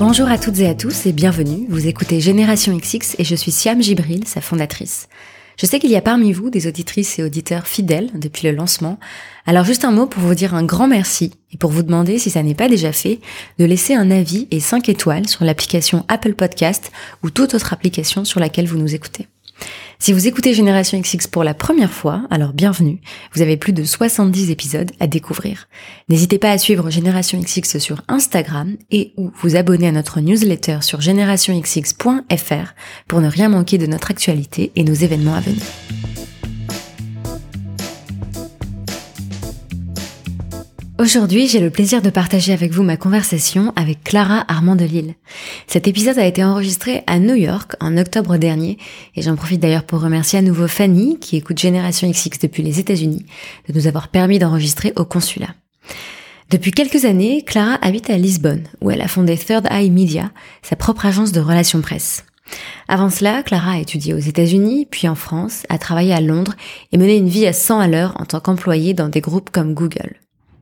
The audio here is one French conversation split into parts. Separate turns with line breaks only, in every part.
Bonjour à toutes et à tous et bienvenue. Vous écoutez Génération XX et je suis Siam Gibril, sa fondatrice. Je sais qu'il y a parmi vous des auditrices et auditeurs fidèles depuis le lancement. Alors juste un mot pour vous dire un grand merci et pour vous demander si ça n'est pas déjà fait de laisser un avis et 5 étoiles sur l'application Apple Podcast ou toute autre application sur laquelle vous nous écoutez. Si vous écoutez Génération XX pour la première fois, alors bienvenue. Vous avez plus de 70 épisodes à découvrir. N'hésitez pas à suivre Génération XX sur Instagram et ou vous abonner à notre newsletter sur générationxx.fr pour ne rien manquer de notre actualité et nos événements à venir. Aujourd'hui, j'ai le plaisir de partager avec vous ma conversation avec Clara Armand de Lille. Cet épisode a été enregistré à New York en octobre dernier et j'en profite d'ailleurs pour remercier à nouveau Fanny, qui écoute Génération XX depuis les États-Unis, de nous avoir permis d'enregistrer au consulat. Depuis quelques années, Clara habite à Lisbonne, où elle a fondé Third Eye Media, sa propre agence de relations presse. Avant cela, Clara a étudié aux États-Unis, puis en France, a travaillé à Londres et mené une vie à 100 à l'heure en tant qu'employée dans des groupes comme Google.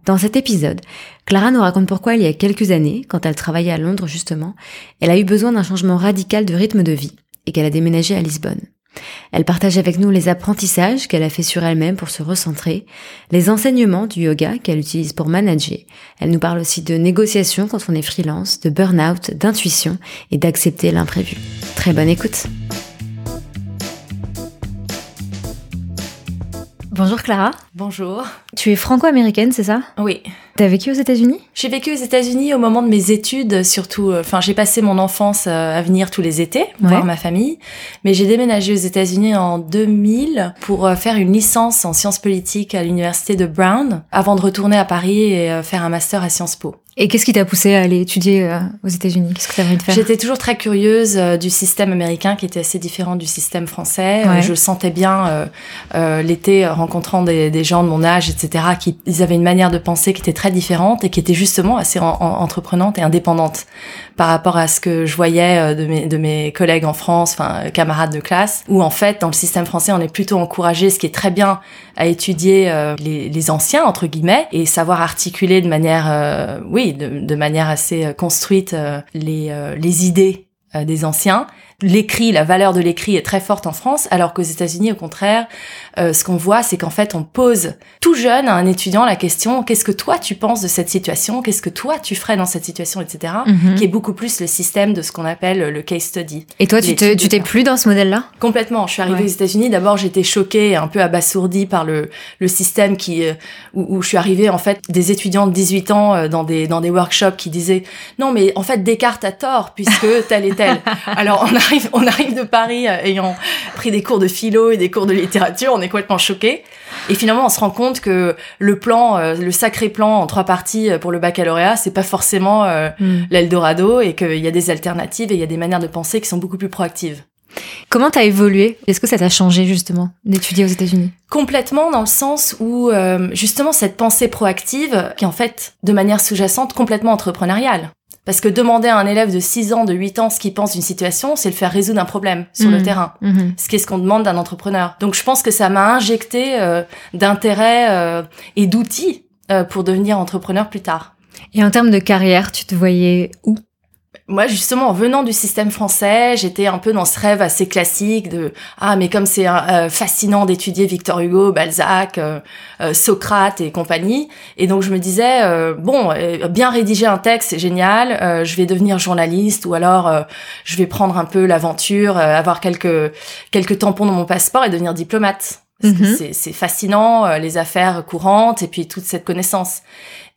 Dans cet épisode, Clara nous raconte pourquoi il y a quelques années, quand elle travaillait à Londres justement, elle a eu besoin d'un changement radical de rythme de vie et qu'elle a déménagé à Lisbonne. Elle partage avec nous les apprentissages qu'elle a fait sur elle-même pour se recentrer, les enseignements du yoga qu'elle utilise pour manager. Elle nous parle aussi de négociation quand on est freelance, de burn-out, d'intuition et d'accepter l'imprévu. Très bonne écoute. Bonjour Clara.
Bonjour.
Tu es franco-américaine, c'est ça?
Oui.
T'as vécu aux États-Unis?
J'ai vécu aux États-Unis au moment de mes études, surtout. euh, Enfin, j'ai passé mon enfance euh, à venir tous les étés voir
Ouais.
ma famille, mais j'ai déménagé aux États-Unis en 2000 pour euh, faire une licence en sciences politiques à l'université de Brown, avant de retourner à Paris et faire un master à Sciences Po.
Et qu'est-ce qui t'a poussé à aller étudier euh, aux États-Unis? Qu'est-ce que t'as envie de faire?
J'étais toujours très curieuse euh, du système américain qui était assez différent du système français. Euh,
Ouais.
je sentais bien l'été, rencontrant des, des gens de mon âge, etc., qui ils avaient une manière de penser qui était très différente et qui était justement assez en- en- entreprenante et indépendante par rapport à ce que je voyais de mes, de mes collègues en France, enfin camarades de classe, où en fait dans le système français on est plutôt encouragé, ce qui est très bien, à étudier euh, les, anciens entre guillemets et savoir articuler de manière, euh, oui, de, de manière assez euh, construite les les idées des anciens. L'écrit, la valeur de l'écrit est très forte en France, alors qu'aux États-Unis, au contraire, euh, ce qu'on voit, c'est qu'en fait, on pose tout jeune à un étudiant la question qu'est-ce que toi tu penses de cette situation, qu'est-ce que toi tu ferais dans cette situation, etc.
Mhm.
Qui est beaucoup plus le système de ce qu'on appelle le case study.
Et toi, tu te- t'es
cas.
plus dans ce modèle-là?
Complètement. Je suis arrivée
Ouais.
aux États-Unis. D'abord, j'étais choquée, un peu abasourdie par le le système qui euh, où, où je suis arrivée en fait des étudiants de 18 ans euh, dans des dans des workshops qui disaient non mais en fait Descartes a tort puisque tel et tel. Alors on arrive on arrive de Paris euh, ayant pris des cours de philo et des cours de littérature, on est complètement choqués. Et finalement, on se rend compte que le plan, euh, le sacré plan en trois parties euh, pour le baccalauréat, c'est pas forcément euh,
Hmm.
l'Eldorado et qu'il y a des alternatives et il y a des manières de penser qui sont beaucoup plus proactives.
Comment t'as évolué? Est-ce que ça t'a changé justement d'étudier aux États-Unis?
Complètement dans le sens où euh, justement cette pensée proactive qui est en fait de manière sous-jacente complètement entrepreneuriale. Parce que demander à un élève de 6 ans, de 8 ans ce qu'il pense d'une situation, c'est le faire résoudre un problème sur le
Mhm.
terrain.
Mhm.
Ce qui est ce qu'on demande d'un entrepreneur. Donc je pense que ça m'a injecté euh, d'intérêt euh, et d'outils euh, pour devenir entrepreneur plus tard.
Et en termes de carrière, tu te voyais où?
Moi, justement, en venant du système français, j'étais un peu dans ce rêve assez classique de ah mais comme c'est euh, fascinant d'étudier Victor Hugo, Balzac, euh, euh, Socrate et compagnie, et donc je me disais euh, bon, euh, bien rédiger un texte c'est génial, euh, je vais devenir journaliste ou alors euh, je vais prendre un peu l'aventure, euh, avoir quelques quelques tampons dans mon passeport et devenir diplomate. Parce que
Mhm.
c'est- c'est fascinant, euh, les affaires courantes et puis toute cette connaissance.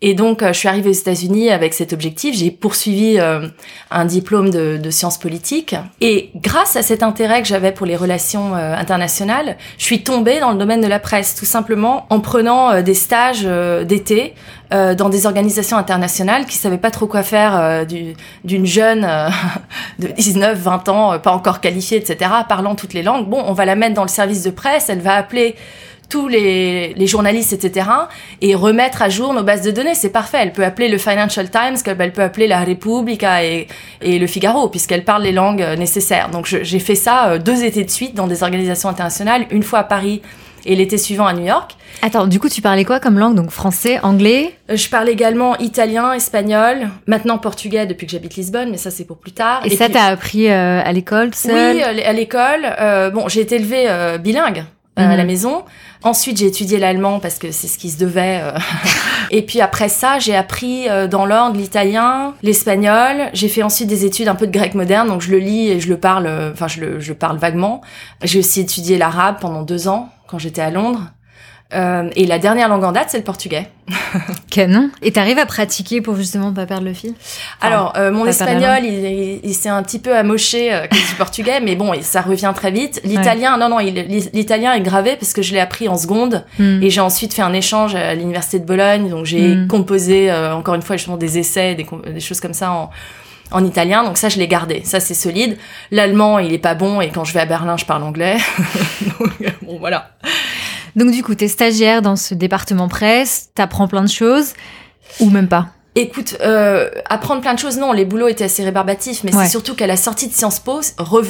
Et donc, euh, je suis arrivée aux États-Unis avec cet objectif. J'ai poursuivi euh, un diplôme de, de sciences politiques. Et grâce à cet intérêt que j'avais pour les relations euh, internationales, je suis tombée dans le domaine de la presse, tout simplement en prenant des stages d'été dans des organisations internationales qui savaient pas trop quoi faire euh, du- d'une jeune de 19, 20 ans, pas encore qualifiée, etc., parlant toutes les langues. Bon, on va la mettre dans le service de presse, elle va appeler tous les, les journalistes, etc., et remettre à jour nos bases de données. C'est parfait. Elle peut appeler le Financial Times, elle peut appeler la Repubblica et, et le Figaro, puisqu'elle parle les langues euh, nécessaires. Donc j'ai fait ça euh, deux étés de suite dans des organisations internationales, une fois à Paris et l'été suivant à New York.
Attends, du coup, tu parlais quoi comme langue? Donc français, anglais?
Euh, Je parle également italien, espagnol, maintenant portugais depuis que j'habite Lisbonne, mais ça c'est pour plus tard.
Et, ça, t'as appris euh, à l'école seule?
Oui, à l'école. Euh, bon, j'ai été élevée euh, bilingue. À la mhm. maison. Ensuite, j'ai étudié l'allemand parce que c'est ce qui se devait. et puis après ça, j'ai appris dans l'ordre l'italien, l'espagnol. J'ai fait ensuite des études un peu de grec moderne, donc je le lis et je le parle. Enfin, je le je parle vaguement. J'ai aussi étudié l'arabe pendant deux ans quand j'étais à Londres. Euh, et la dernière langue en date, c'est le portugais.
Canon. Et t'arrives à pratiquer pour justement pas perdre le fil?
Alors, euh, mon espagnol, il, il, s'est un petit peu amoché euh, du portugais, mais bon, ça revient très vite. L'italien, non, non, l'italien est gravé parce que je l'ai appris en seconde. Hmm. Et j'ai ensuite fait un échange à l'université de Bologne, donc j'ai hmm. composé, euh, encore une fois, justement, des essais, des, des choses comme ça en en italien, donc ça je l'ai gardé, ça c'est solide. L'allemand il est pas bon et quand je vais à Berlin je parle anglais. donc, bon voilà.
Donc du coup, t'es stagiaire dans ce département presse, t'apprends plein de choses, ou même pas?
Écoute, euh, apprendre plein de choses, non, les boulots étaient assez rébarbatifs, mais c'est surtout qu'à la sortie de Sciences Po,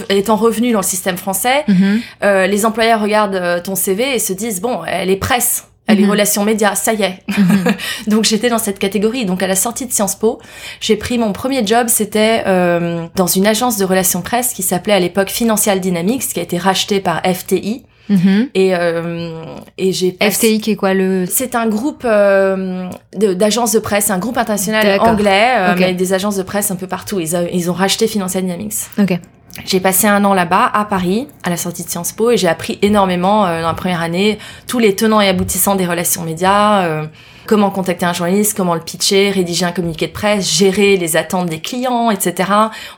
étant revenue dans le système français, mhm. euh, les employeurs regardent euh, ton CV et se disent, bon, elle est presse, elle est mhm. relations médias, ça y est. Mhm. donc j'étais dans cette catégorie. Donc à la sortie de Sciences Po, j'ai pris mon premier job, c'était euh, dans une agence de relations presse qui s'appelait à l'époque Financial Dynamics, qui a été rachetée par FTI.
Mhm.
Et, euh, et j'ai
FTI qui est quoi le
C'est un groupe euh, d'agences de, presse, un groupe international anglais, euh, mais des agences de presse un peu partout. Ils, ils ont racheté Financial Dynamics.
Ok.
J'ai passé un an là-bas, à Paris, à la sortie de Sciences Po, et j'ai appris énormément euh, dans la première année tous les tenants et aboutissants des relations médias, euh, comment contacter un journaliste, comment le pitcher, rédiger un communiqué de presse, gérer les attentes des clients, etc.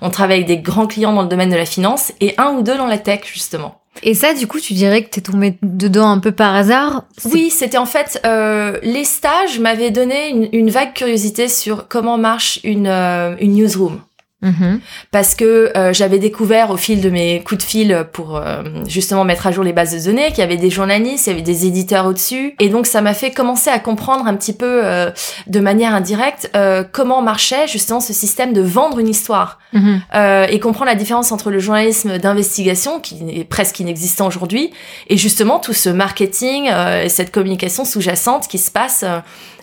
On travaille avec des grands clients dans le domaine de la finance et un ou deux dans la tech, justement.
Et ça, du coup, tu dirais que t'es tombé dedans un peu par hasard?
Oui, c'était en fait euh, les stages m'avaient donné une, une, vague curiosité sur comment marche une, euh, une newsroom.
Mhm.
Parce que euh, j'avais découvert au fil de mes coups de fil pour euh, justement mettre à jour les bases de données qu'il y avait des journalistes, il y avait des éditeurs au-dessus, et donc ça m'a fait commencer à comprendre un petit peu euh, de manière indirecte comment marchait justement ce système de vendre une histoire
mhm.
et comprendre la différence entre le journalisme d'investigation qui est presque inexistant aujourd'hui et justement tout ce marketing et cette communication sous-jacente qui se passe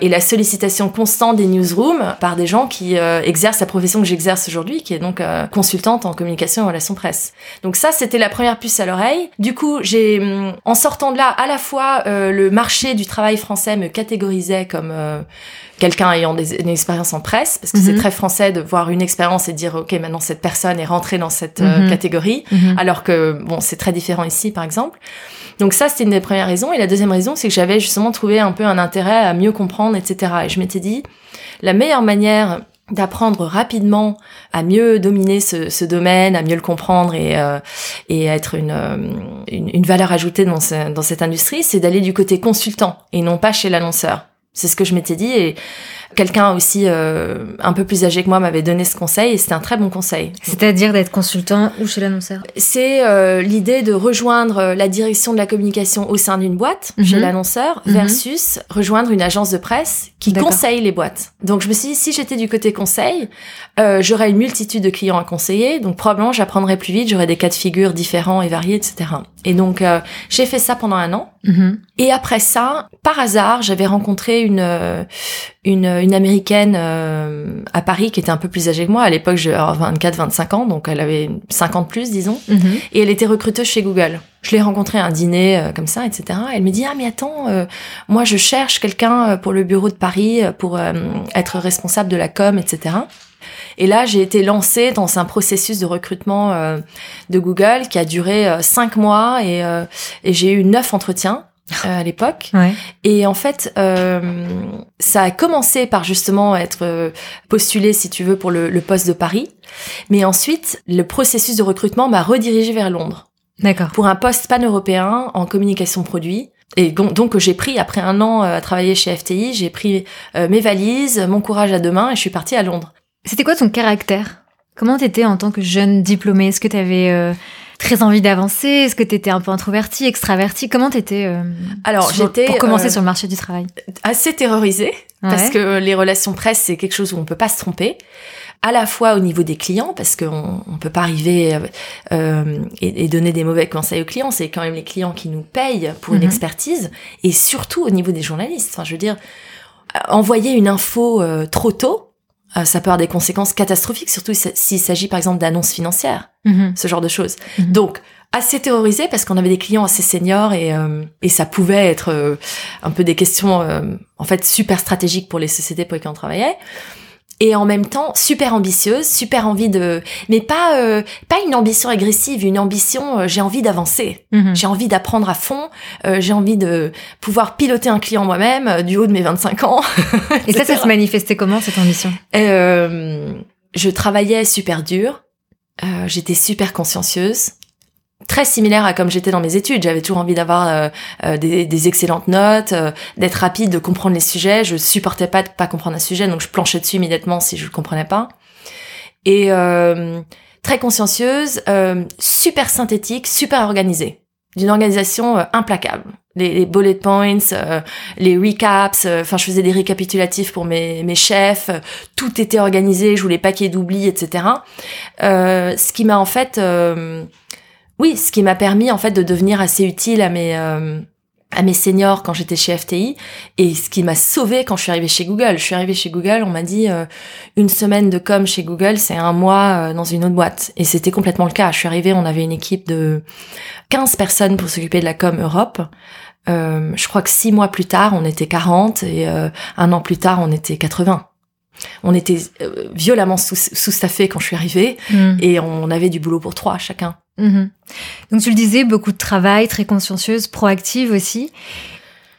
et la sollicitation constante des newsrooms par des gens qui exercent la profession que j'exerce aujourd'hui qui est donc euh, consultante en communication et relations presse. Donc ça, c'était la première puce à l'oreille. Du coup, j'ai, en sortant de là, à la fois euh, le marché du travail français me catégorisait comme euh, quelqu'un ayant des, une expérience en presse, parce que c'est mhm. très français de voir une expérience et dire ok maintenant cette personne est rentrée dans cette mhm. catégorie, mhm. alors que bon c'est très différent ici par exemple. Donc ça c'était une des premières raisons et la deuxième raison c'est que j'avais justement trouvé un peu un intérêt à mieux comprendre etc. Et je m'étais dit la meilleure manière d'apprendre rapidement à mieux dominer ce, ce, domaine, à mieux le comprendre et, euh, et être une, euh, une, une, valeur ajoutée dans, dans cette industrie, c'est d'aller du côté consultant et non pas chez l'annonceur. C'est ce que je m'étais dit et quelqu'un aussi euh, un peu plus âgé que moi m'avait donné ce conseil et c'était un très bon conseil.
C'est-à-dire d'être consultant ou chez l'annonceur
C'est euh, l'idée de rejoindre euh, la direction de la communication au sein d'une boîte chez mhm. l'annonceur mhm. versus rejoindre une agence de presse qui conseille les boîtes. Donc je me suis dit si j'étais du côté conseil, euh, j'aurais une multitude de clients à conseiller, donc probablement j'apprendrais plus vite, j'aurais des cas de figure différents et variés, etc. Et donc euh, j'ai fait ça pendant un an.
Mhm.
Et après ça, par hasard, j'avais rencontré une une, une américaine euh, à Paris qui était un peu plus âgée que moi. À l'époque, j'ai 24-25 ans, donc elle avait 50 plus, disons.
Mhm.
Et elle était recruteuse chez Google. Je l'ai rencontrée à un dîner euh, comme ça, etc. Elle me dit ah mais attends, euh, moi je cherche quelqu'un pour le bureau de Paris pour être responsable de la com, etc. Et là, j'ai été lancée dans un processus de recrutement de Google qui a duré cinq mois et, et j'ai eu neuf entretiens. Euh, à l'époque. Et en fait, euh, ça a commencé par justement être euh, postulé, si tu veux, pour le, le, poste de Paris. Mais ensuite, le processus de recrutement m'a redirigé vers Londres.
D'accord.
Pour un poste pan-européen en communication produit. Et donc, j'ai pris, après un an à travailler chez FTI, j'ai pris mes valises, mon courage à deux mains et je suis partie à Londres.
C'était quoi ton caractère? Comment t'étais en tant que jeune diplômée? Est-ce que t'avais très envie d'avancer Est-ce que tu étais un peu introverti, extraverti Comment t'étais euh,
Alors j'étais
pour commencer
euh,
sur le marché du travail
assez terrorisée parce que les relations presse c'est quelque chose où on peut pas se tromper. À la fois au niveau des clients parce qu'on on peut pas arriver euh, euh, et, et donner des mauvais conseils aux clients. C'est quand même les clients qui nous payent pour une
Mhm.
expertise et surtout au niveau des journalistes. Enfin, je veux dire, envoyer une info euh, trop tôt, euh, ça peut avoir des conséquences catastrophiques, surtout si- s'il s'agit par exemple d'annonces financières
Mhm.
ce genre de choses.
Mhm.
Donc assez terrorisé parce qu'on avait des clients assez seniors et euh, et ça pouvait être euh, un peu des questions euh, en fait super stratégiques pour les sociétés pour lesquelles on travaillait. Et en même temps, super ambitieuse, super envie de, mais pas euh, pas une ambition agressive, une ambition. euh, j'ai envie d'avancer,
Mhm.
j'ai envie d'apprendre à fond, euh, j'ai envie de pouvoir piloter un client moi-même euh, du haut de mes 25 ans.
Et ça, ça se manifestait comment cette ambition?
Euh, je travaillais super dur, j'étais super consciencieuse, très similaire à comme j'étais dans mes études. J'avais toujours envie d'avoir euh, euh, des, des excellentes notes, euh, d'être rapide, de comprendre les sujets. Je supportais pas de pas comprendre un sujet, donc je planchais dessus immédiatement si je le comprenais pas. Et euh, très consciencieuse, euh, super synthétique, super organisée, d'une organisation euh, implacable. Les, les bullet points, les recaps, enfin je faisais des récapitulatifs pour mes, mes chefs, tout était organisé, je voulais pas qu'il y ait d'oubli, etc. Ce qui m'a en fait, oui, ce qui m'a permis en fait de devenir assez utile à mes euh, à mes seniors quand j'étais chez FTI et ce qui m'a sauvé quand je suis arrivée chez Google. Je suis arrivée chez Google, on m'a dit euh, une semaine de com chez Google, c'est un mois euh, dans une autre boîte et c'était complètement le cas. Je suis arrivée, on avait une équipe de 15 personnes pour s'occuper de la com Europe. Euh, je crois que six mois plus tard, on était 40 et euh, un an plus tard, on était 80. On était euh, violemment sous- sous-staffés quand je suis arrivée
Mhm.
et on avait du boulot pour trois chacun.
Mhm. Donc tu le disais, beaucoup de travail, très consciencieuse, proactive aussi.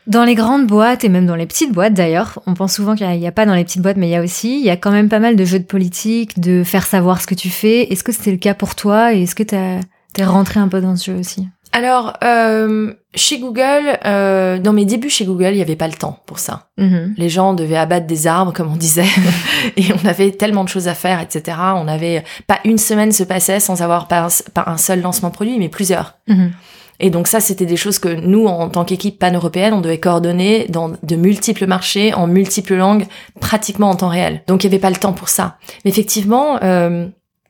Dans les grandes boîtes et même dans les petites boîtes d'ailleurs, on pense souvent qu'il n'y a, pas dans les petites boîtes, mais il y a aussi, il y a quand même pas mal de jeux de politique, de faire savoir ce que tu fais. Est-ce que c'était le cas pour toi et est-ce que t'as t'es rentré un peu dans ce jeu aussi?
Alors, euh, chez Google, euh, dans mes débuts chez Google, il n'y avait pas le temps pour ça.
Mhm.
Les gens devaient abattre des arbres, comme on disait, et on avait tellement de choses à faire, etc. On avait pas une semaine se passait sans avoir pas un, pas un seul lancement produit, mais plusieurs.
Mhm.
Et donc ça, c'était des choses que nous, en tant qu'équipe pan-européenne, on devait coordonner dans de multiples marchés, en multiples langues, pratiquement en temps réel. Donc il n'y avait pas le temps pour ça. Mais effectivement, euh,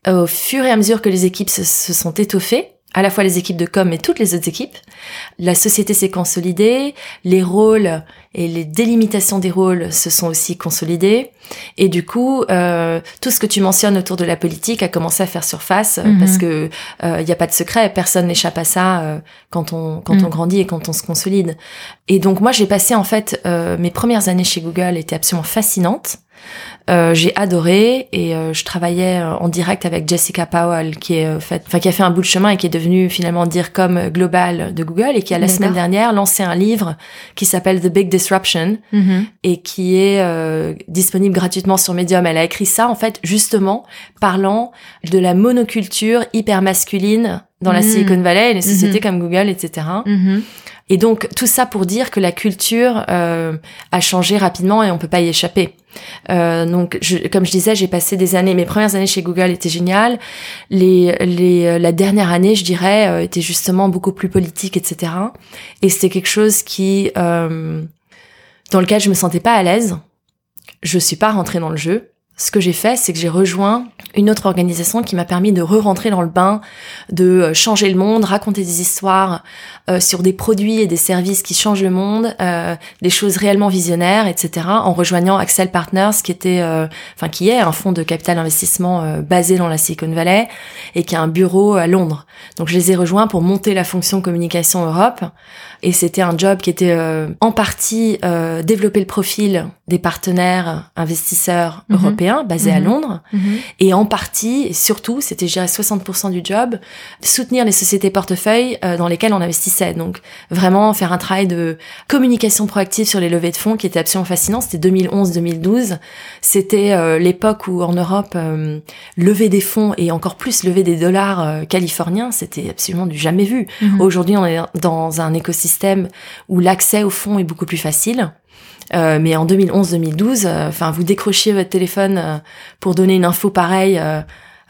au fur et à mesure que les équipes se, se sont étoffées, à la fois les équipes de com et toutes les autres équipes, la société s'est consolidée, les rôles et les délimitations des rôles se sont aussi consolidés, et du coup, euh, tout ce que tu mentionnes autour de la politique a commencé à faire surface euh,
Mhm.
parce que il n'y a pas de secret, personne n'échappe à ça euh, quand on quand
Mhm.
on grandit et quand on se consolide. Et donc moi, j'ai passé en fait euh, mes premières années chez Google étaient absolument fascinantes. Euh, j'ai adoré et euh, je travaillais euh, en direct avec Jessica Powell qui est euh, fait, enfin qui a fait un bout de chemin et qui est devenue finalement DIRCOM global de Google et qui a la semaine dernière lancé un livre qui s'appelle The Big Disruption
Mhm.
et qui est euh, disponible gratuitement sur Medium. Elle a écrit ça en fait justement parlant de la monoculture hyper masculine dans la
Mhm.
Silicon Valley et les sociétés
Mhm.
comme Google, etc. Et donc tout ça pour dire que la culture euh, a changé rapidement et on peut pas y échapper. Euh, donc je, comme je disais, j'ai passé des années. Mes premières années chez Google étaient géniales. Les, les, la dernière année, je dirais, euh, était justement beaucoup plus politique, etc. Et c'était quelque chose qui euh, dans lequel je me sentais pas à l'aise. Je suis pas rentrée dans le jeu. Ce que j'ai fait, c'est que j'ai rejoint une autre organisation qui m'a permis de re-rentrer dans le bain, de euh, changer le monde, raconter des histoires euh, sur des produits et des services qui changent le monde, euh, des choses réellement visionnaires, etc. En rejoignant Axel Partners, qui était, euh, enfin qui est un fonds de capital investissement basé dans la Silicon Valley et qui a un bureau à Londres. Donc je les ai rejoints pour monter la fonction communication Europe. Et c'était un job qui était en partie développer le profil des partenaires investisseurs
Mhm.
européens basés à
Mhm.
Londres
Mhm.
et en partie, et surtout, c'était je dirais 60% du job, soutenir les sociétés portefeuilles euh, dans lesquelles on investissait. Donc vraiment faire un travail de communication proactive sur les levées de fonds qui était absolument fascinant. C'était 2011-2012. C'était euh, l'époque où en Europe, euh, lever des fonds et encore plus lever des dollars californiens, c'était absolument du jamais vu.
Mhm.
Aujourd'hui, on est dans un écosystème où l'accès aux fonds est beaucoup plus facile. Euh, mais en 2011-2012, euh, enfin, vous décrochiez votre téléphone euh, pour donner une info pareille euh,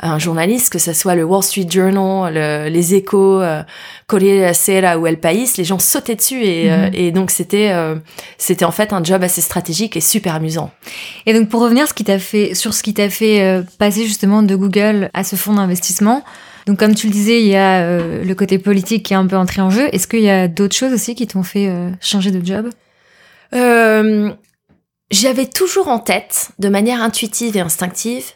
un journaliste, que ce soit le Wall Street Journal, le, les Échos, euh, Corriere della Sera ou El País, les gens sautaient dessus et, euh,
Mhm.
et donc c'était euh, c'était en fait un job assez stratégique et super amusant.
Et donc pour revenir ce qui t'a fait sur ce qui t'a fait euh, passer justement de Google à ce fonds d'investissement. Donc comme tu le disais, il y a euh, le côté politique qui est un peu entré en jeu. Est-ce qu'il y a d'autres choses aussi qui t'ont fait euh, changer de job?
Euh, J'avais toujours en tête, de manière intuitive et instinctive,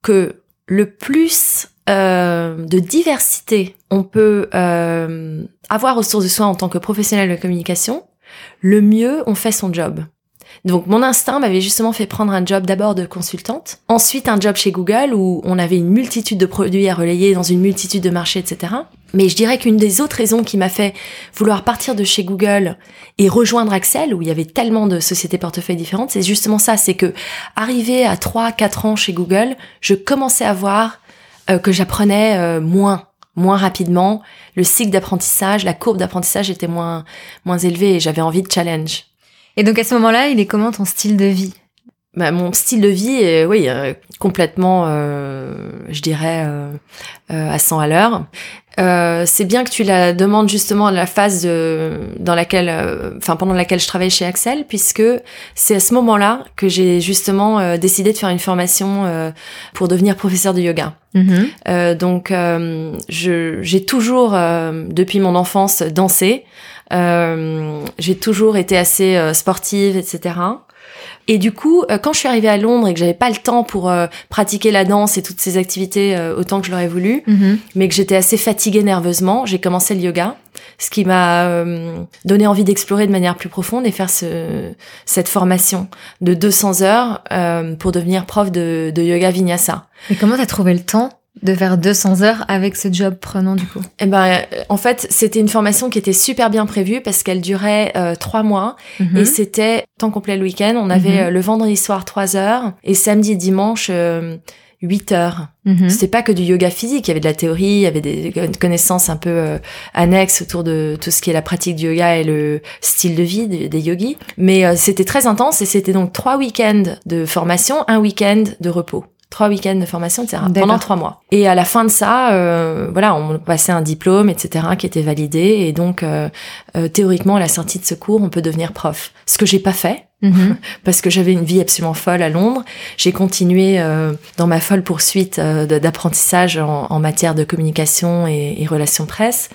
que le plus euh, de diversité on peut euh, avoir aux sources de soins en tant que professionnel de communication, le mieux on fait son job. Donc mon instinct m'avait justement fait prendre un job d'abord de consultante, ensuite un job chez Google où on avait une multitude de produits à relayer dans une multitude de marchés, etc. Mais je dirais qu'une des autres raisons qui m'a fait vouloir partir de chez Google et rejoindre Axel, où il y avait tellement de sociétés portefeuilles différentes, c'est justement ça, c'est que arrivé à 3-4 ans chez Google, je commençais à voir euh, que j'apprenais euh, moins moins rapidement, le cycle d'apprentissage, la courbe d'apprentissage était moins moins élevée et j'avais envie de challenge.
Et donc à ce moment-là, il est comment ton style de vie?
Bah, mon style de vie est oui euh, complètement euh, je dirais euh, euh, à 100 à l'heure. Euh, c'est bien que tu la demandes justement à la phase de, dans laquelle euh, enfin pendant laquelle je travaille chez Axel puisque c'est à ce moment-là que j'ai justement euh, décidé de faire une formation euh, pour devenir professeur de yoga. Euh, donc, euh, je- j'ai toujours, euh, depuis mon enfance, dansé. Euh, j'ai toujours été assez euh, sportive, etc. Et du coup, euh, quand je suis arrivée à Londres et que j'avais pas le temps pour euh, pratiquer la danse et toutes ces activités euh, autant que je l'aurais voulu,
Mhm.
mais que j'étais assez fatiguée nerveusement, j'ai commencé le yoga, ce qui m'a euh, donné envie d'explorer de manière plus profonde et faire ce, cette formation de 200 heures pour devenir prof de, de yoga vinyasa.
Et comment t'as trouvé le temps de faire 200 heures avec ce job prenant du coup
Eh ben, euh, en fait, c'était une formation qui était super bien prévue parce qu'elle durait euh, trois mois
Mhm.
et c'était temps complet le week-end. On avait
Mhm.
euh, le vendredi soir trois heures et samedi et dimanche euh, 8 heures.
Mhm.
C'était pas que du yoga physique, il y avait de la théorie, il y avait des connaissances un peu euh, annexes autour de tout ce qui est la pratique du yoga et le style de vie des, des yogis. Mais euh, c'était très intense et c'était donc trois week-ends de formation, un week-end de repos. Trois week-ends de formation, etc. Pendant trois mois. Et à la fin de ça, euh, voilà, on passait un diplôme, etc., qui était validé. Et donc, euh, euh, théoriquement, à la sortie de ce cours, on peut devenir prof. Ce que j'ai pas fait,
Mhm.
parce que j'avais une vie absolument folle à Londres. J'ai continué euh, dans ma folle poursuite euh, d'apprentissage en, en matière de communication et, et relations presse.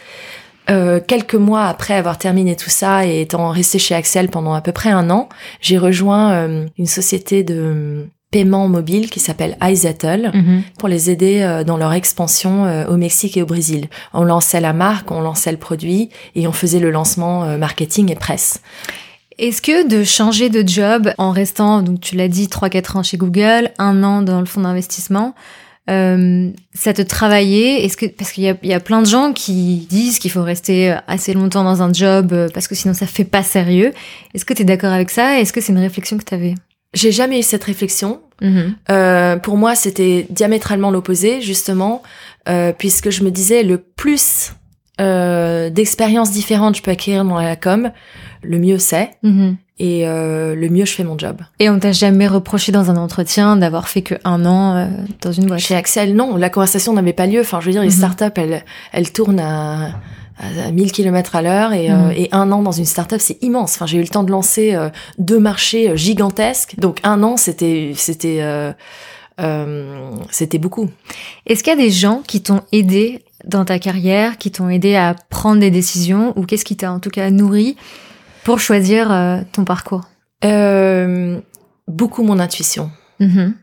Euh, quelques mois après avoir terminé tout ça et étant resté chez Axel pendant à peu près un an, j'ai rejoint euh, une société de paiement mobile qui s'appelle iZettle
Mhm.
pour les aider euh, dans leur expansion euh, au Mexique et au Brésil. On lançait la marque, on lançait le produit et on faisait le lancement euh, marketing et presse.
Est-ce que de changer de job en restant, donc tu l'as dit, 3-4 ans chez Google, un an dans le fonds d'investissement, euh, ça te travaillait? Est-ce que parce qu'il y a, il y a plein de gens qui disent qu'il faut rester assez longtemps dans un job parce que sinon ça fait pas sérieux. Est-ce que tu es d'accord avec ça? Est-ce que c'est une réflexion que tu avais
J'ai jamais eu cette réflexion.
Mhm.
Euh, pour moi, c'était diamétralement l'opposé, justement, euh, puisque je me disais le plus euh, d'expériences différentes je peux acquérir dans la com, le mieux c'est,
Mhm.
et le mieux je fais mon job.
Et on t'a jamais reproché dans un entretien d'avoir fait que un an dans une boîte?
Chez Axel, non, la conversation n'avait pas lieu. Enfin, je veux dire, les
Mhm.
startups, elles, elles tournent à, à 1000 km à l'heure et,
Mhm.
euh, et un an dans une startup, c'est immense. Enfin, j'ai eu le temps de lancer euh, deux marchés euh, gigantesques. Donc, un an, c'était, c'était, euh, euh, c'était beaucoup.
Est-ce qu'il y a des gens qui t'ont aidé dans ta carrière, qui t'ont aidé à prendre des décisions, ou qu'est-ce qui t'a en tout cas nourri pour choisir euh, ton parcours?
Euh, beaucoup mon intuition.
Mhm.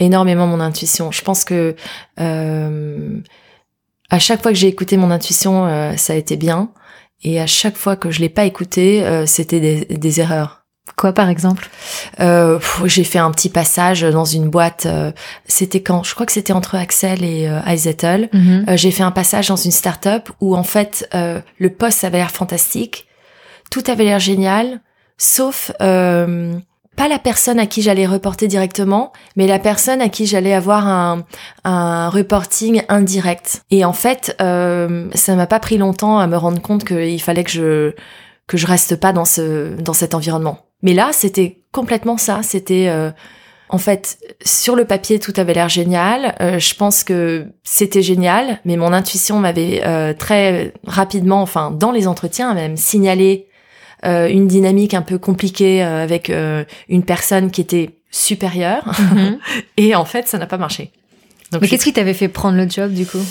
énormément mon intuition. Je pense que euh, à chaque fois que j'ai écouté mon intuition, euh, ça a été bien, et à chaque fois que je l'ai pas écouté, euh, c'était des, des erreurs.
Quoi par exemple?
Euh, j'ai fait un petit passage dans une boîte. euh, c'était quand? Je crois que c'était entre Axel et euh, iZettle.
Mhm.
Euh, j'ai fait un passage dans une start-up où en fait euh, le poste avait l'air fantastique, tout avait l'air génial, sauf euh, pas la personne à qui j'allais reporter directement, mais la personne à qui j'allais avoir un, un reporting indirect. Et en fait, euh, ça m'a pas pris longtemps à me rendre compte qu'il fallait que je que je reste pas dans ce dans cet environnement. Mais là, c'était complètement ça. C'était euh, En fait, sur le papier, tout avait l'air génial. Euh, je pense que c'était génial, mais mon intuition m'avait euh, très rapidement, enfin dans les entretiens même, signalé une dynamique un peu compliquée avec une personne qui était supérieure. Mhm. Et en fait, ça n'a pas marché.
Donc, mais qu'est-ce qui t'avait fait prendre le job du coup?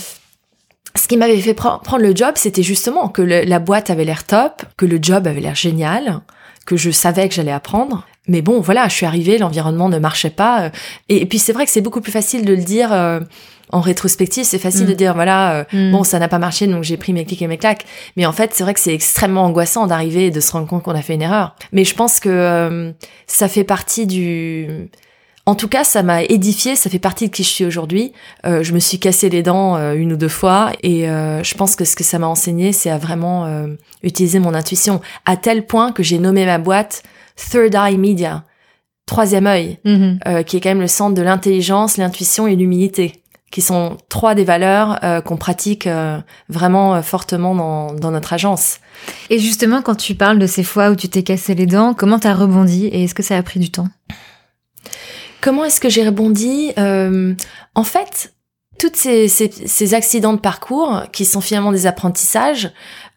Ce qui m'avait fait prendre le job, c'était justement que la boîte avait l'air top, que le job avait l'air génial, que je savais que j'allais apprendre. Mais bon, voilà, je suis arrivée, l'environnement ne marchait pas. Euh, et, puis c'est vrai que c'est beaucoup plus facile de le dire euh, en rétrospective. C'est facile de mm. dire, voilà, euh, mm. bon, ça n'a pas marché, donc j'ai pris mes clics et mes claques. Mais en fait, c'est vrai que c'est extrêmement angoissant d'arriver et de se rendre compte qu'on a fait une erreur. Mais je pense que ça fait partie du en tout cas, ça m'a édifié, ça fait partie de qui je suis aujourd'hui. Euh, je me suis cassé les dents euh, une ou deux fois et euh, je pense que ce que ça m'a enseigné, c'est à vraiment utiliser mon intuition à tel point que j'ai nommé ma boîte Third Eye Media, troisième œil, mm-hmm. qui est quand même le centre de l'intelligence, l'intuition et l'humilité, qui sont trois des valeurs qu'on pratique vraiment fortement dans, dans notre agence.
Et justement, quand tu parles de ces fois où tu t'es cassé les dents, comment t'as rebondi et est-ce que ça a pris du temps?
Comment est-ce que j'ai rebondi? Euh, En fait, toutes ces, ces, ces, accidents de parcours qui sont finalement des apprentissages,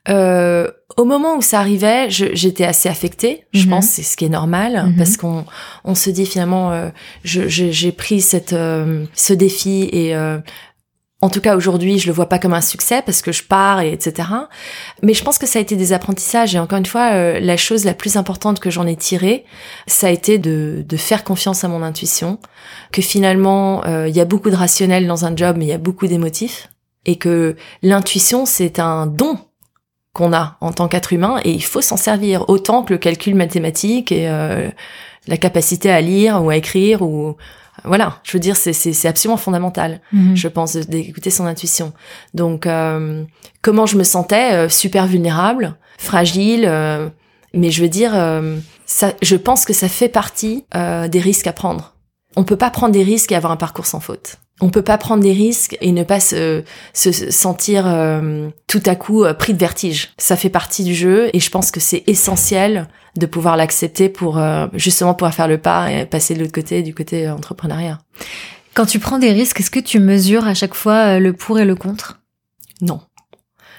euh, au moment où ça arrivait, j'étais assez affectée. Je mhm. pense c'est ce qui est normal mhm. parce qu'on on se dit finalement, euh, j'ai pris cette euh, ce défi et euh, en tout cas, aujourd'hui, je le vois pas comme un succès parce que je pars et etc. Mais je pense que ça a été des apprentissages et encore une fois, euh, la chose la plus importante que j'en ai tirée, ça a été de, de, faire confiance à mon intuition, que finalement, euh, il y a beaucoup de rationnel dans un job, mais il y a beaucoup d'émotifs et que l'intuition, c'est un don qu'on a en tant qu'être humain et il faut s'en servir autant que le calcul mathématique et euh, la capacité à lire ou à écrire ou voilà, je veux dire, c'est absolument fondamental, mhm. je pense, d'écouter son intuition. Donc, euh, comment je me sentais euh, Super vulnérable, fragile, euh, mais je veux dire, ça, je pense que ça fait partie des risques à prendre. On peut pas prendre des risques et avoir un parcours sans faute on peut pas prendre des risques et ne pas se, se sentir euh, tout à coup euh, pris de vertige. Ça fait partie du jeu et je pense que c'est essentiel de pouvoir l'accepter pour euh, justement pouvoir faire le pas et passer de l'autre côté, du côté entrepreneuriat.
Quand tu prends des risques, est-ce que tu mesures à chaque fois le pour et le contre?
Non.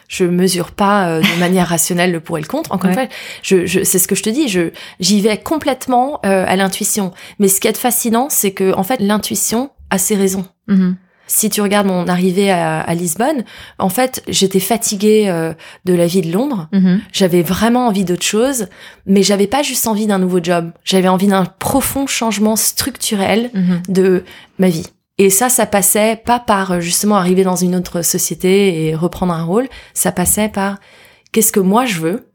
Je mesure pas de manière rationnelle le pour et le contre. Encore une fois, je, je c'est ce que je te dis. Je j'y vais complètement à l'intuition. Mais ce qui est fascinant, c'est que en fait l'intuition a ses raisons. Mhm. Si tu regardes mon arrivée à, Lisbonne, en fait, j'étais fatiguée euh, de la vie de Londres. Mhm. J'avais vraiment envie d'autre chose, mais j'avais pas juste envie d'un nouveau job. J'avais envie d'un profond changement structurel mhm. de ma vie. Et ça, ça passait pas par euh, justement arriver dans une autre société et reprendre un rôle. Ça passait par qu'est-ce que moi je veux?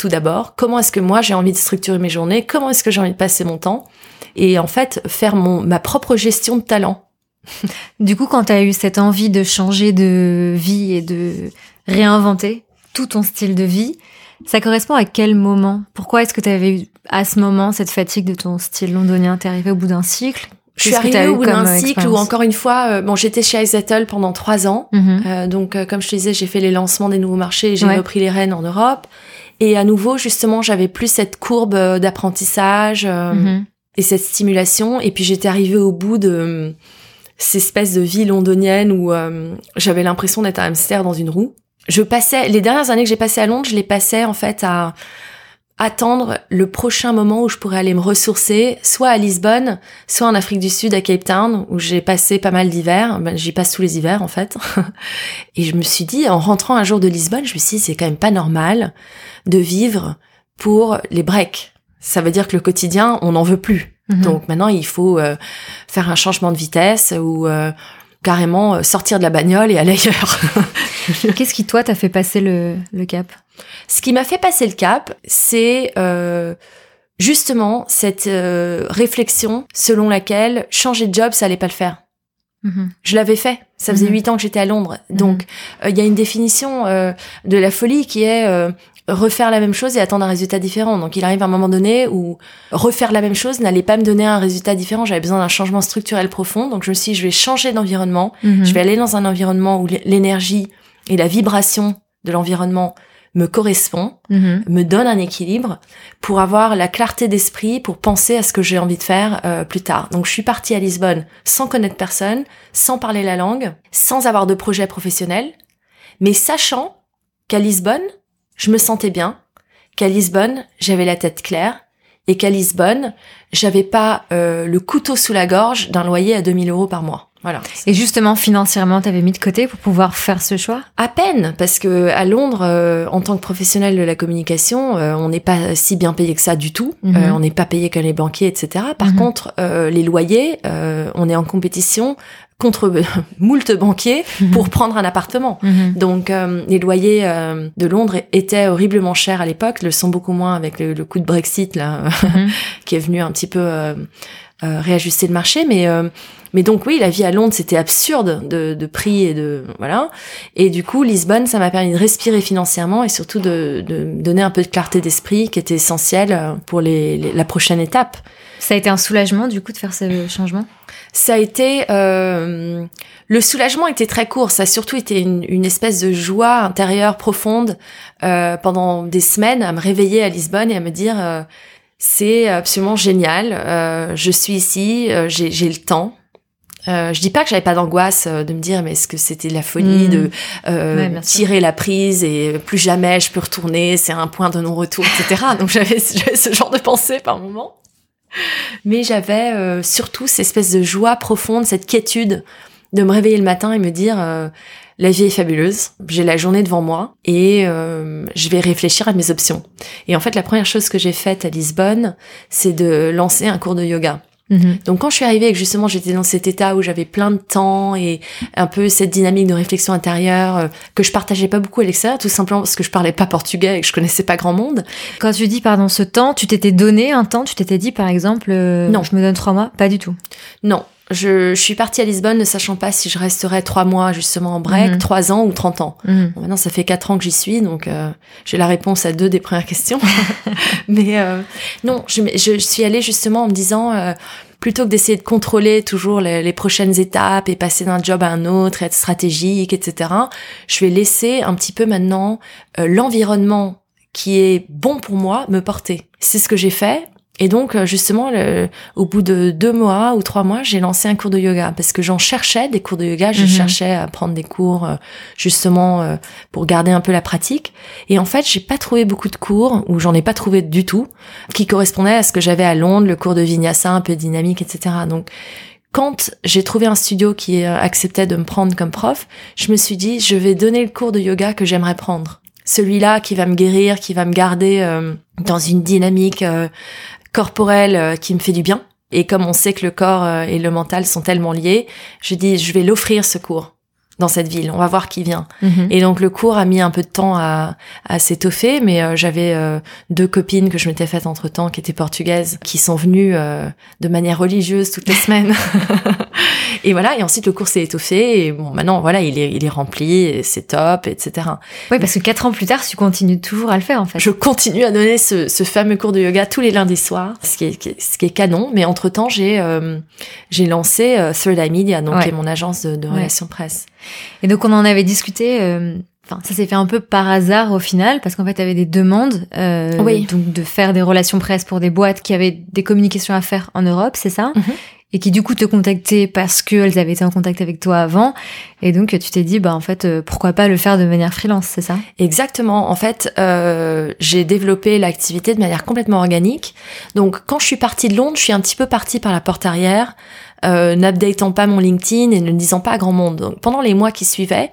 Tout d'abord, comment est-ce que moi j'ai envie de structurer mes journées, comment est-ce que j'ai envie de passer mon temps, et en fait faire mon ma propre gestion de talent.
du coup, quand tu as eu cette envie de changer de vie et de réinventer tout ton style de vie, ça correspond à quel moment? Pourquoi est-ce que tu avais eu à ce moment cette fatigue de ton style londonien? T'es arrivé au bout d'un cycle?
Je suis arrivée au bout d'un euh, cycle où encore une fois, euh, bon, j'étais chez Izettle pendant trois ans, mhm. euh, donc comme je te disais, j'ai fait les lancements des nouveaux marchés, j'ai repris les rênes en Europe, et à nouveau, justement, j'avais plus cette courbe d'apprentissage mhm. et cette stimulation, et puis j'étais arrivée au bout de cette espèce de vie londonienne où euh, j'avais l'impression d'être un hamster dans une roue. Je passais les dernières années que j'ai passées à Londres, je les passais en fait à attendre le prochain moment où je pourrais aller me ressourcer, soit à Lisbonne, soit en Afrique du Sud, à Cape Town, où j'ai passé pas mal d'hivers. Ben, J'y passe tous les hivers en fait. Et je me suis dit, en rentrant un jour de Lisbonne, je me suis dit, c'est quand même pas normal de vivre pour les breaks. Ça veut dire que le quotidien, on n'en veut plus. Mhm. Donc maintenant, il faut euh, faire un changement de vitesse ou euh, carrément euh, sortir de la bagnole et aller ailleurs.
Qu'est-ce qui, toi, t'a fait passer le, le cap?
Ce qui m'a fait passer le cap, c'est justement cette réflexion selon laquelle changer de job, ça allait pas le faire. Mhm. Je l'avais fait. Ça faisait mhm. huit ans que j'étais à Londres. Donc, il y a une définition de la folie qui est refaire la même chose et attendre un résultat différent. Donc il arrive un moment donné où refaire la même chose n'allait pas me donner un résultat différent. J'avais besoin d'un changement structurel profond. Donc je me suis dit, je vais changer d'environnement. Mhm. Je vais aller dans un environnement où l'énergie et la vibration de l'environnement me correspond,
Mhm.
me donne un équilibre pour avoir la clarté d'esprit pour penser à ce que j'ai envie de faire euh, plus tard. Donc je suis partie à Lisbonne sans connaître personne, sans parler la langue, sans avoir de projet professionnel, mais sachant qu'à Lisbonne, je me sentais bien, qu'à Lisbonne, j'avais la tête claire et qu'à Lisbonne, j'avais pas euh, le couteau sous la gorge d'un loyer à 2000 euros par mois. Voilà.
Et justement, financièrement, t'avais mis de côté pour pouvoir faire ce choix?
À peine, parce que à Londres, euh, en tant que professionnel de la communication, euh, on n'est pas si bien payé que ça du tout.
Mhm.
Euh, on n'est pas payé comme les banquiers, etc. Par
Mhm.
contre, euh, les loyers, euh, on est en compétition contre moult banquiers pour prendre un appartement.
Mhm.
Donc euh, les loyers euh, de Londres étaient horriblement chers à l'époque, le sont beaucoup moins avec le, le coup de Brexit là,
Mhm.
qui est venu un petit peu euh, euh, réajuster le marché. Mais euh, mais donc oui, la vie à Londres c'était absurde de, de prix et de voilà. Et du coup Lisbonne, ça m'a permis de respirer financièrement et surtout de, de donner un peu de clarté d'esprit qui était essentielle euh, pour les, les- la prochaine étape.
Ça a été un soulagement, du coup, de faire ce changement?
Ça a été euh, le soulagement était très court. Ça a surtout été une, une espèce de joie intérieure profonde euh, pendant des semaines à me réveiller à Lisbonne et à me dire euh, c'est absolument génial. euh, je suis ici, euh, j'ai le temps. Euh, je dis pas que j'avais pas d'angoisse euh, de me dire mais est-ce que c'était de la folie de euh,
Ouais, bien sûr.
tirer la prise et plus jamais je peux retourner, c'est un point de non-retour, etc. Donc j'avais j'avais ce genre de pensée par moment. Mais j'avais euh, surtout cette espèce de joie profonde, cette quiétude de me réveiller le matin et me dire euh, la vie est fabuleuse, j'ai la journée devant moi et euh, je vais réfléchir à mes options. Et en fait, la première chose que j'ai faite à Lisbonne, c'est de lancer un cours de yoga.
Mhm.
Donc quand je suis arrivée et que justement j'étais dans cet état où j'avais plein de temps et un peu cette dynamique de réflexion intérieure euh, que je partageais pas beaucoup à l'extérieur, tout simplement parce que je parlais pas portugais et que je connaissais pas grand monde.
Quand tu dis, pardon, ce temps, tu t'étais donné un temps, tu t'étais dit, par exemple, euh,
Non.
je me donne trois mois? Pas du tout.
Non, je, je suis partie à Lisbonne ne sachant pas si je resterais trois mois justement en break,
Mhm.
trois ans ou 30 ans.
Mhm.
Bon, maintenant, ça fait quatre ans que j'y suis, donc euh, j'ai la réponse à deux des premières questions. Mais euh, non, je, je suis allée justement en me disant, euh, plutôt que d'essayer de contrôler toujours les, les prochaines étapes et passer d'un job à un autre, être stratégique, etc., je vais laisser un petit peu maintenant euh, l'environnement qui est bon pour moi me porter. C'est ce que j'ai fait. Et donc, euh, justement, le- au bout de deux mois ou trois mois, j'ai lancé un cours de yoga parce que j'en cherchais des cours de yoga. Je
Mhm.
cherchais à prendre des cours euh, justement euh, pour garder un peu la pratique. Et en fait, j'ai pas trouvé beaucoup de cours ou j'en ai pas trouvé du tout qui correspondaient à ce que j'avais à Londres, le cours de vinyasa un peu dynamique, etc. Donc, quand j'ai trouvé un studio qui acceptait de me prendre comme prof, je me suis dit, je vais donner le cours de yoga que j'aimerais prendre. Celui-là qui va me guérir, qui va me garder euh, dans une dynamique euh, corporelle euh, qui me fait du bien. Et comme on sait que le corps euh, et le mental sont tellement liés, je dis, je vais l'offrir ce cours dans cette ville. On va voir qui vient.
Mhm.
Et donc le cours a mis un peu de temps à, à s'étoffer, mais euh, j'avais euh, deux copines que je m'étais faites entre temps, qui étaient portugaises, qui sont venues euh, de manière religieuse toutes les semaines. et voilà. Et ensuite le cours s'est étoffé. Et bon, maintenant voilà, il est, il est rempli, c'est top, etc.
Oui, parce que quatre ans plus tard, tu continues toujours à le faire, en fait.
Je continue à donner ce, ce fameux cours de yoga tous les lundis soirs, ce qui est, ce qui est canon. Mais entre temps, j'ai euh, j'ai lancé euh, Third Eye Media, donc
Ouais.
qui est mon agence de, de
Ouais.
relations presse.
Et donc, on en avait discuté. euh, Enfin, ça s'est fait un peu par hasard au final, parce qu'en fait, tu avais des demandes, euh,
Oui.
donc de faire des relations presse pour des boîtes qui avaient des communications à faire en Europe, c'est ça?
Mhm.
Et qui du coup te contactaient parce qu'elles avaient été en contact avec toi avant, et donc tu t'es dit, bah en fait, euh, pourquoi pas le faire de manière freelance, c'est ça?
Exactement. En fait, euh, j'ai développé l'activité de manière complètement organique. Donc, quand je suis partie de Londres, je suis un petit peu partie par la porte arrière, euh, n'updatant pas mon LinkedIn et ne le disant pas à grand monde. Donc, pendant les mois qui suivaient,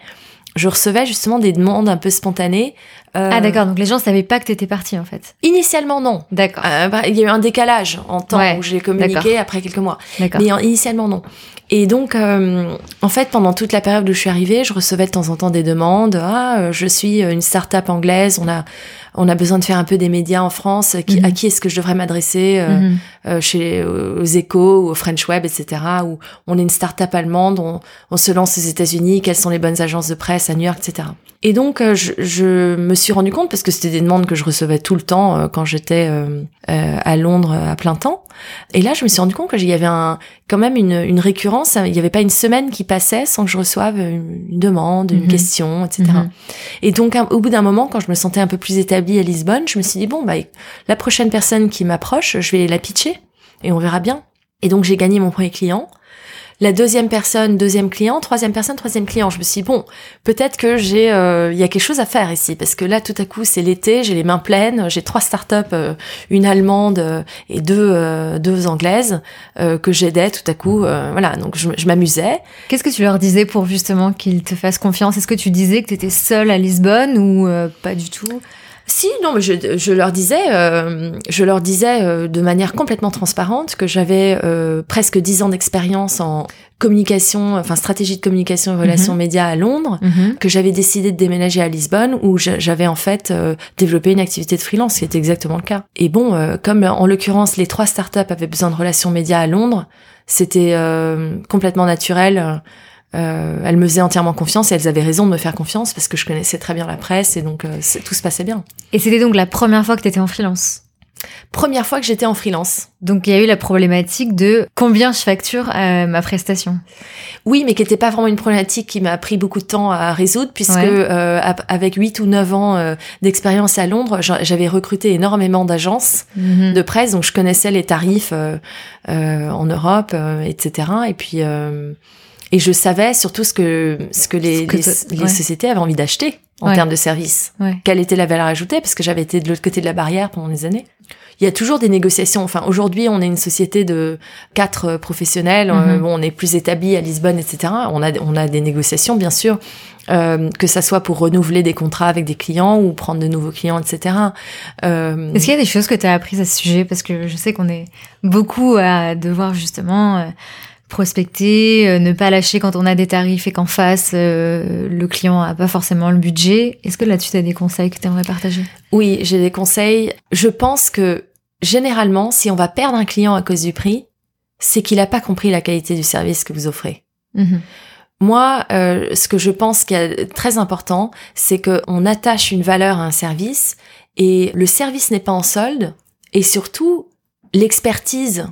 je recevais justement des demandes un peu spontanées. Euh,
Ah d'accord, donc les gens savaient pas que t'étais partie en fait.
Initialement, non.
D'accord,
Euh, bah, il y a eu un décalage en temps
Ouais,
où j'ai communiqué après quelques mois.
d'accord.
Mais initialement, non. Et donc, euh, en fait, pendant toute la période où je suis arrivée, je recevais de temps en temps des demandes. Ah, euh, je suis une start-up anglaise. On a, on a besoin de faire un peu des médias en France. Qui,
Mhm.
À qui est-ce que je devrais m'adresser euh,
Mhm.
euh, chez aux Échos ou au French Web, etc. Où on est une start-up allemande, on, on se lance aux États-Unis, quelles sont les bonnes agences de presse à New York, etc. Et donc euh, je, je, me suis rendu compte parce que c'était des demandes que je recevais tout le temps euh, quand j'étais à Londres à plein temps. Et là, je me suis rendu compte qu'il y avait un, quand même une, une récurrence. Il n'y avait pas une semaine qui passait sans que je reçoive une, demande, une mhm. question, etc. Mhm. Et donc, au bout d'un moment, quand je me sentais un peu plus établie à Lisbonne, je me suis dit bon, bah, la prochaine personne qui m'approche, je vais la pitcher et on verra bien. Et donc, j'ai gagné mon premier client la deuxième personne, deuxième client, troisième personne, troisième client. Je me suis dit, bon, peut-être que j'ai, euh, il y a quelque chose à faire ici, parce que là, tout à coup, c'est l'été, j'ai les mains pleines, j'ai trois startups, euh, une allemande euh, et deux, deux anglaises que j'aidais tout à coup. voilà, donc je, je m'amusais.
Qu'est-ce que tu leur disais pour justement qu'ils te fassent confiance? Est-ce que tu disais que tu étais seule à Lisbonne ou pas du tout?
Si, non, mais je, je leur disais, euh, je leur disais euh, de manière complètement transparente que j'avais euh, presque dix ans d'expérience en communication, enfin stratégie de communication et relations mhm. médias à Londres, mhm. que j'avais décidé de déménager à Lisbonne où j'avais en fait développé une activité de freelance, ce qui était exactement le cas. Et bon, comme en l'occurrence les trois startups avaient besoin de relations médias à Londres, c'était complètement naturel euh, elles me faisaient entièrement confiance et elles avaient raison de me faire confiance parce que je connaissais très bien la presse et donc euh, tout se passait bien.
Et c'était donc la première fois que tu étais en freelance?
Première fois que j'étais en freelance.
Donc il y a eu la problématique de combien je facture ma prestation?
Oui, mais qui n'était pas vraiment une problématique qui m'a pris beaucoup de temps à résoudre puisque euh, avec 8 ou 9 ans euh, d'expérience à Londres, j'avais recruté énormément d'agences mhm. de presse, donc je connaissais les tarifs euh, en Europe, etc. Et puis et je savais surtout ce que ce que les, les, sociétés avaient envie d'acheter en termes de services. Quelle était la valeur ajoutée? Parce que j'avais été de l'autre côté de la barrière pendant des années. Il y a toujours des négociations. Enfin, aujourd'hui, on est une société de quatre euh, professionnels. Mm-hmm. bon, on est plus établi à Lisbonne, etc. On a on a des négociations, bien sûr. Euh, que ça soit pour renouveler des contrats avec des clients ou prendre de nouveaux clients, etc.
Euh... Est-ce qu'il y a des choses que tu as apprises à ce sujet? Parce que je sais qu'on est beaucoup à devoir justement euh, prospecter, euh, ne pas lâcher quand on a des tarifs et qu'en face, euh, le client a pas forcément le budget. Est-ce que là-dessus, tu as des conseils que tu aimerais partager?
Oui, j'ai des conseils. Je pense que généralement, si on va perdre un client à cause du prix, c'est qu'il n'a pas compris la qualité du service que vous offrez. Mhm. Moi, euh, ce que je pense qui est très important, c'est qu'on attache une valeur à un service et le service n'est pas en solde et surtout l'expertise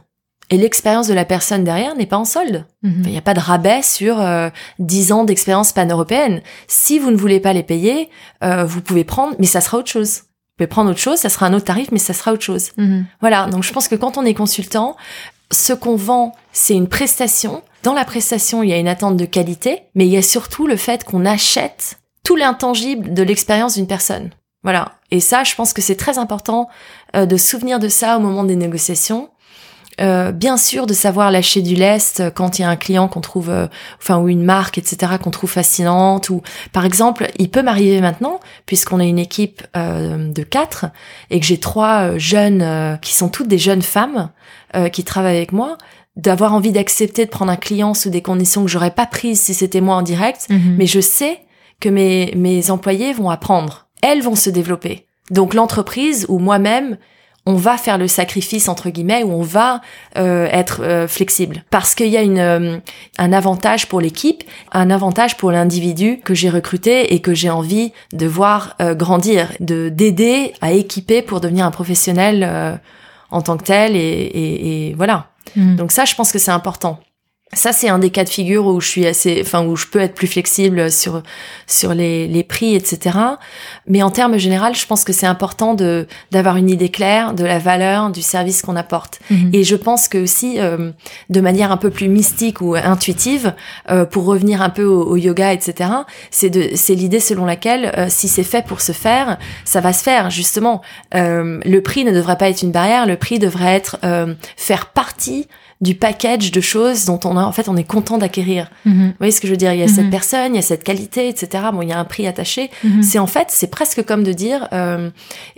et l'expérience de la personne derrière n'est pas en solde. Mhm. Il n'y a pas de rabais sur euh, 10 ans d'expérience pan-européenne. Si vous ne voulez pas les payer, euh, vous pouvez prendre, mais ça sera autre chose. Vous pouvez prendre autre chose, ça sera un autre tarif, mais ça sera autre chose. Mhm. Voilà, donc je pense que quand on est consultant, ce qu'on vend, c'est une prestation. Dans la prestation, il y a une attente de qualité, mais il y a surtout le fait qu'on achète tout l'intangible de l'expérience d'une personne. Voilà. Et ça, je pense que c'est très important euh, de souvenir de ça au moment des négociations euh, bien sûr de savoir lâcher du lest quand il y a un client qu'on trouve, euh, enfin ou une marque, etc. qu'on trouve fascinante. Ou par exemple, il peut m'arriver maintenant, puisqu'on a une équipe euh, de quatre et que j'ai trois jeunes qui sont toutes des jeunes femmes qui travaillent avec moi, d'avoir envie d'accepter de prendre un client sous des conditions que j'aurais pas prises si c'était moi en direct, mhm. mais je sais que mes mes employés vont apprendre, elles vont se développer. Donc l'entreprise ou moi-même, on va faire le sacrifice entre guillemets ou on va euh, être euh, flexible parce qu'il y a une euh, un avantage pour l'équipe, un avantage pour l'individu que j'ai recruté et que j'ai envie de voir grandir, de d'aider à équiper pour devenir un professionnel en tant que tel et, voilà. Mmh. Donc ça, je pense que c'est important. Ça, c'est un des cas de figure où je suis assez, enfin, où je peux être plus flexible sur, sur les, les prix, etc. Mais en termes général, je pense que c'est important de, d'avoir une idée claire de la valeur du service qu'on apporte. Mhm. Et je pense que aussi, euh, de manière un peu plus mystique ou intuitive, euh, pour revenir un peu au, yoga, etc., c'est de, c'est l'idée selon laquelle, euh, si c'est fait pour se faire, ça va se faire, justement. le prix ne devrait pas être une barrière, le prix devrait être, faire partie du package de choses dont on a, en fait, on est content d'acquérir. Mhm. Vous voyez ce que je veux dire? Il y a cette mhm. personne, il y a cette qualité, etc. Bon, il y a un prix attaché. Mhm. C'est en fait, c'est presque comme de dire, euh,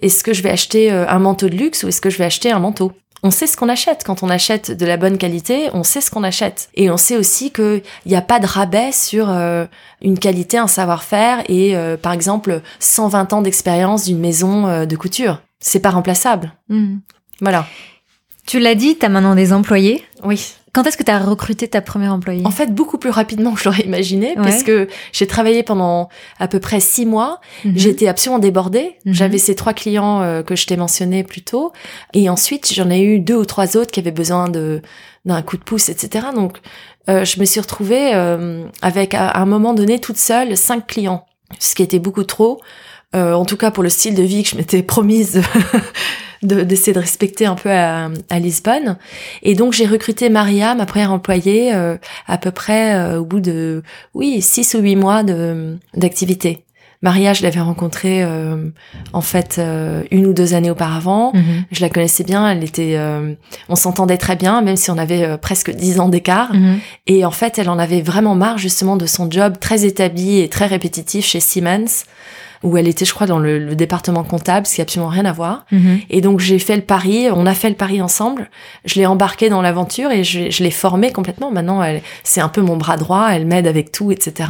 est-ce que je vais acheter euh, un manteau de luxe ou est-ce que je vais acheter un manteau? On sait ce qu'on achète. Quand on achète de la bonne qualité, on sait ce qu'on achète. Et on sait aussi qu'il n'y a pas de rabais sur euh, une qualité, un savoir-faire et, par exemple, 120 ans d'expérience d'une maison de couture. C'est pas remplaçable. Voilà.
Tu l'as dit, tu as maintenant des employés?
Oui.
Quand est-ce que tu as recruté ta première employée?
En fait, beaucoup plus rapidement que je l'aurais imaginé, parce que j'ai travaillé pendant à peu près six mois.
Mhm.
J'étais absolument débordée.
Mhm.
J'avais ces trois clients euh, que je t'ai mentionnés plus tôt, et ensuite j'en ai eu deux ou trois autres qui avaient besoin de d'un coup de pouce, etc. Donc, euh, je me suis retrouvée euh, avec à, un moment donné toute seule cinq clients, ce qui était beaucoup trop. En tout cas pour le style de vie que je m'étais promise d'essayer de, respecter un peu à, à Lisbonne. Et donc j'ai recruté Maria, ma première employée, euh, à peu près euh, au bout de oui six ou huit mois de d'activité. Maria, je l'avais rencontrée euh, en fait euh, une ou deux années auparavant.
Mhm.
Je la connaissais bien, elle était, euh, on s'entendait très bien, même si on avait euh, presque dix ans d'écart.
Mhm.
Et en fait, elle en avait vraiment marre justement de son job très établi et très répétitif chez Siemens, où elle était, je crois, dans le, le département comptable, ce qui a absolument rien à voir.
Mhm.
Et donc j'ai fait le pari, on a fait le pari ensemble. Je l'ai embarquée dans l'aventure et je, je l'ai formée complètement. Maintenant, elle, c'est un peu mon bras droit. Elle m'aide avec tout, etc.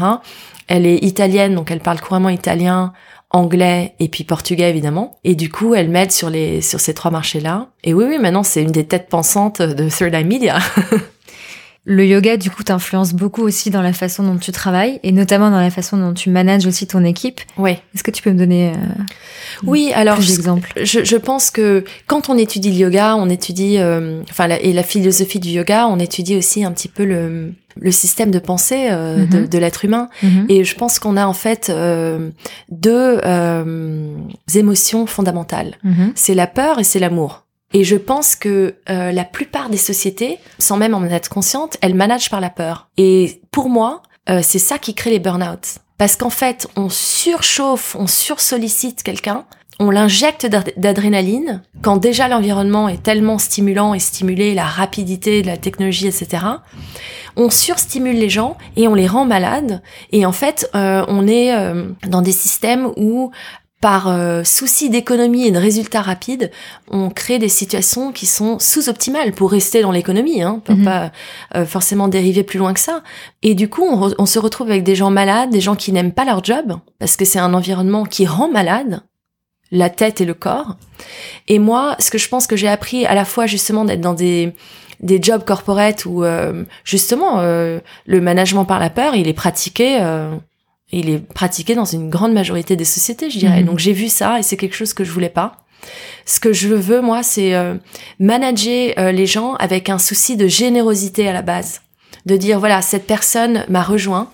Elle est italienne, donc elle parle couramment italien, anglais et puis portugais évidemment. Et du coup, elle m'aide sur les sur ces trois marchés-là. Et oui, oui, maintenant c'est une des têtes pensantes de Third Eye Media.
Le yoga, du coup, t'influence beaucoup aussi dans la façon dont tu travailles et notamment dans la façon dont tu manages aussi ton équipe.
oui.
Est-ce que tu peux me donner euh,
Oui, alors
plus
je-
d'exemples?
Je, je pense que quand on étudie le yoga, on étudie, euh, enfin, la, et la philosophie du yoga, on étudie aussi un petit peu le, le système de pensée euh, de,
Mhm.
de l'être humain.
Mhm.
Et je pense qu'on a en fait euh, deux euh, émotions fondamentales.
Mhm.
C'est la peur et c'est l'amour. Et je pense que euh, la plupart des sociétés, sans même en être consciente, elles managent par la peur. Et pour moi, euh, c'est ça qui crée les burn-out. Parce qu'en fait, on surchauffe, on sursollicite quelqu'un, on l'injecte d'ad- d'adrénaline, quand déjà l'environnement est tellement stimulant et stimulé, la rapidité de la technologie, etc. On surstimule les gens et on les rend malades. Et en fait, euh, on est euh, dans des systèmes où par euh, souci d'économie et de résultats rapides, on crée des situations qui sont sous-optimales pour rester dans l'économie, hein, pour
Mhm.
pas euh, forcément dériver plus loin que ça. Et du coup, on se retrouve avec des gens malades, des gens qui n'aiment pas leur job, parce que c'est un environnement qui rend malade la tête et le corps. Et moi, ce que je pense que j'ai appris à la fois justement d'être dans des des jobs corporate où euh, justement euh, le management par la peur, il est pratiqué euh, il est pratiqué dans une grande majorité des sociétés, je dirais.
Mhm.
Donc j'ai vu ça et c'est quelque chose que je voulais pas. Ce que je veux, moi, c'est euh, manager euh, les gens avec un souci de générosité à la base. De dire, voilà, cette personne m'a rejoint.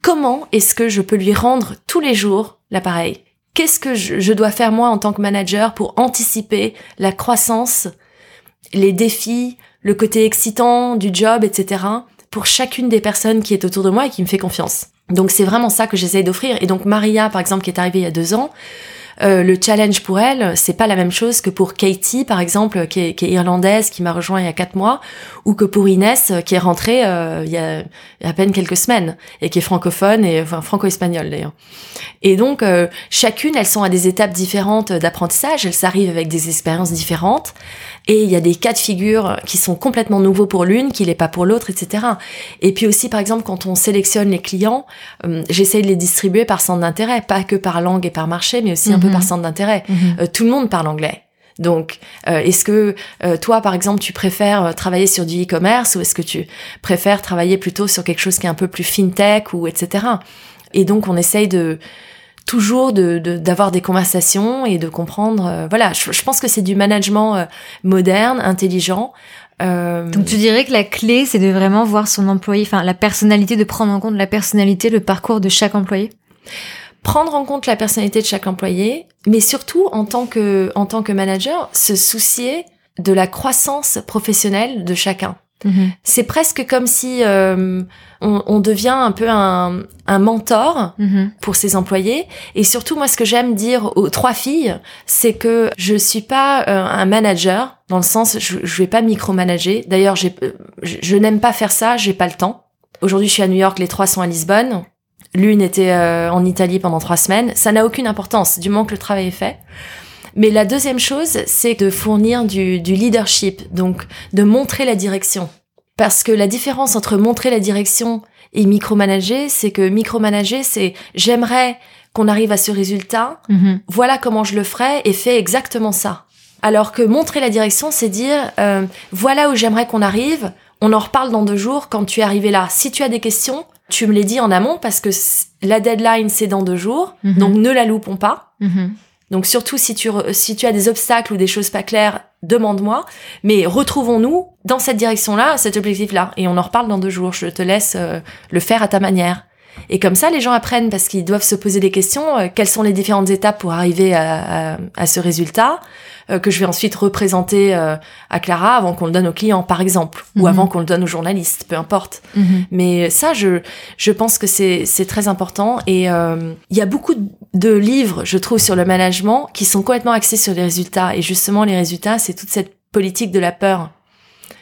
Comment est-ce que je peux lui rendre tous les jours l'appareil? Qu'est-ce que je, je dois faire, moi, en tant que manager, pour anticiper la croissance, les défis, le côté excitant du job, etc., pour chacune des personnes qui est autour de moi et qui me fait confiance? Donc c'est vraiment ça que j'essaye d'offrir. Et donc Maria, par exemple, qui est arrivée il y a deux ans, euh, le challenge pour elle, c'est pas la même chose que pour Katie, par exemple, qui est, qui est irlandaise, qui m'a rejoint il y a quatre mois, ou que pour Inès, qui est rentrée euh, il, y a, il y a à peine quelques semaines et qui est francophone et enfin franco-espagnole d'ailleurs. Et donc euh, chacune, elles sont à des étapes différentes d'apprentissage. Elles arrivent avec des expériences différentes et il y a des cas de figure qui sont complètement nouveaux pour l'une, qui l'est pas pour l'autre, etc. Et puis aussi, par exemple, quand on sélectionne les clients, euh, j'essaye de les distribuer par centre d'intérêt, pas que par langue et par marché, mais aussi un peu
Mhm.
par centre d'intérêt.
Mhm.
Euh, tout le monde parle anglais. Donc, euh, est-ce que euh, toi, par exemple, tu préfères euh, travailler sur du e-commerce ou est-ce que tu préfères travailler plutôt sur quelque chose qui est un peu plus fintech ou etc. Et donc, on essaye de toujours de de- d'avoir des conversations et de comprendre. euh, voilà, je, je pense que c'est du management euh, moderne, intelligent. Euh,
Donc tu dirais que la clé, c'est de vraiment voir son employé, enfin la personnalité, de prendre en compte la personnalité, le parcours de chaque employé?
Prendre en compte la personnalité de chaque employé, mais surtout en tant que en tant que manager, se soucier de la croissance professionnelle de chacun.
Mhm.
C'est presque comme si euh, on, on devient un peu un, un mentor
Mhm.
pour ses employés. Et surtout, moi, ce que j'aime dire aux trois filles, c'est que je suis pas euh, un manager dans le sens, je, je vais pas micromanager. D'ailleurs, euh, je, je n'aime pas faire ça. J'ai pas le temps. Aujourd'hui, je suis à New York. Les trois sont à Lisbonne. L'une était euh, en Italie pendant trois semaines. Ça n'a aucune importance du moment que le travail est fait. Mais la deuxième chose, c'est de fournir du, du leadership, donc de montrer la direction. Parce que la différence entre montrer la direction et micromanager, c'est que micromanager, c'est j'aimerais qu'on arrive à ce résultat,
Mhm.
voilà comment je le ferai et fais exactement ça. Alors que montrer la direction, c'est dire euh, voilà où j'aimerais qu'on arrive. On en reparle dans deux jours quand tu es arrivé là. Si tu as des questions, tu me les dis en amont parce que la deadline c'est dans deux jours,
Mhm.
donc ne la loupons pas.
Mhm.
Donc surtout si tu re- si tu as des obstacles ou des choses pas claires, demande-moi. Mais retrouvons-nous dans cette direction-là, cet objectif-là, et on en reparle dans deux jours. Je te laisse euh, le faire à ta manière. Et comme ça, les gens apprennent parce qu'ils doivent se poser des questions. euh, quelles sont les différentes étapes pour arriver à, à, à ce résultat euh, que je vais ensuite représenter euh, à Clara avant qu'on le donne au client, par exemple, ou
Mhm.
avant qu'on le donne aux journalistes, peu importe.
Mhm.
Mais ça, je, je pense que c'est, c'est très important. Et il y a beaucoup de livres, je trouve, sur le management qui sont complètement axés sur les résultats. Et justement, les résultats, c'est toute cette politique de la peur.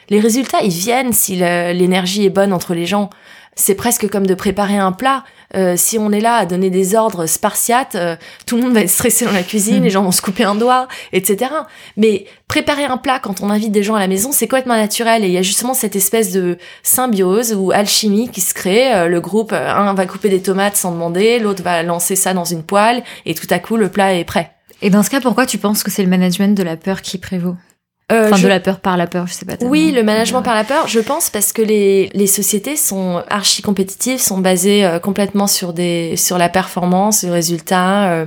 Les résultats, ils viennent si l'énergie est bonne entre les gens. C'est presque comme de préparer un plat. Euh, si on est là à donner des ordres spartiates, euh, tout le monde va être stressé dans la cuisine, les gens vont se couper un doigt, etc. Mais préparer un plat quand on invite des gens à la maison, c'est complètement naturel. Et il y a justement cette espèce de symbiose ou alchimie qui se crée. Euh, le groupe, euh, un va couper des tomates sans demander, l'autre va lancer ça dans une poêle, et tout à coup, le plat est prêt.
Et dans ce cas, pourquoi tu penses que c'est le management de la peur qui prévaut?
Euh,
Enfin,
je-
de la peur par la peur, je sais pas. tellement.
Oui, le management par la peur, je pense parce que les, les sociétés sont archi compétitives, sont basées euh, complètement sur des sur la performance, le résultat, euh,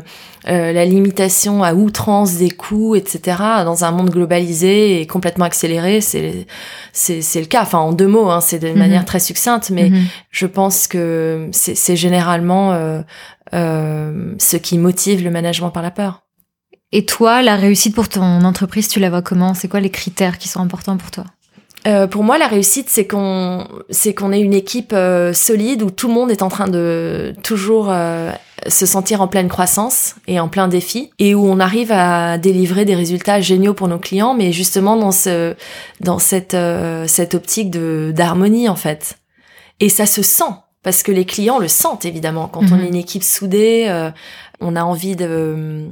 euh, la limitation à outrance des coûts, etc. Dans un monde globalisé et complètement accéléré, c'est c'est c'est le cas. Enfin, en deux mots, hein, c'est de
Mhm.
manière très succincte, mais
Mhm.
je pense que c'est c'est généralement euh, ce qui motive le management par la peur.
Et toi, la réussite pour ton entreprise, tu la vois comment? C'est quoi les critères qui sont importants pour toi?
Euh, pour moi, la réussite, c'est qu'on, c'est qu'on ait une équipe euh, solide où tout le monde est en train de toujours euh, se sentir en pleine croissance et en plein défi, et où on arrive à délivrer des résultats géniaux pour nos clients, mais justement dans ce, dans cette, euh, cette optique de d'harmonie en fait. Et ça se sent parce que les clients le sentent évidemment quand on
Mhm.
est une équipe soudée, euh, on a envie de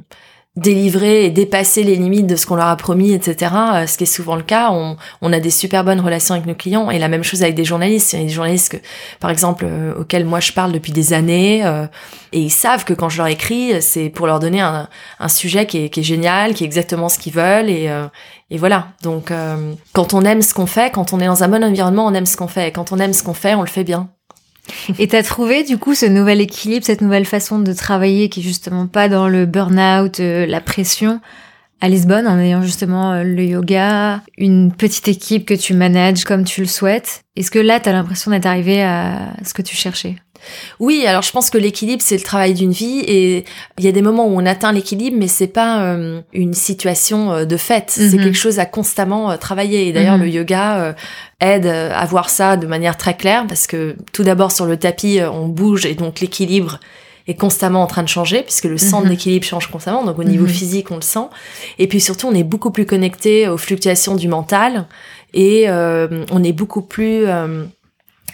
délivrer et dépasser les limites de ce qu'on leur a promis, etc. euh, Ce qui est souvent le cas. On, on a des super bonnes relations avec nos clients et la même chose avec des journalistes. Il y a des journalistes que, par exemple, euh, auxquels moi je parle depuis des années euh, et ils savent que quand je leur écris, c'est pour leur donner un, un sujet qui est, qui est génial, qui est exactement ce qu'ils veulent et, euh, et voilà. Donc, euh, quand on aime ce qu'on fait, quand on est dans un bon environnement, on aime ce qu'on fait. Et quand on aime ce qu'on fait, on le fait bien.
Et t'as trouvé du coup ce nouvel équilibre, cette nouvelle façon de travailler qui est justement pas dans le burn-out, euh, la pression à Lisbonne en ayant justement euh, le yoga, une petite équipe que tu manages comme tu le souhaites? Est-ce que là t'as l'impression d'être arrivé à ce que tu cherchais?
Oui, alors je pense que l'équilibre c'est le travail d'une vie et il y a des moments où on atteint l'équilibre, mais c'est pas euh, une situation euh, de fait. C'est
Mhm.
quelque chose à constamment euh, travailler. Et d'ailleurs,
Mhm.
le yoga euh, aide à voir ça de manière très claire parce que tout d'abord sur le tapis on bouge et donc l'équilibre est constamment en train de changer puisque le centre
Mhm.
d'équilibre change constamment. Donc au niveau physique on le sent. Et puis surtout on est beaucoup plus connecté aux fluctuations du mental et on est beaucoup plus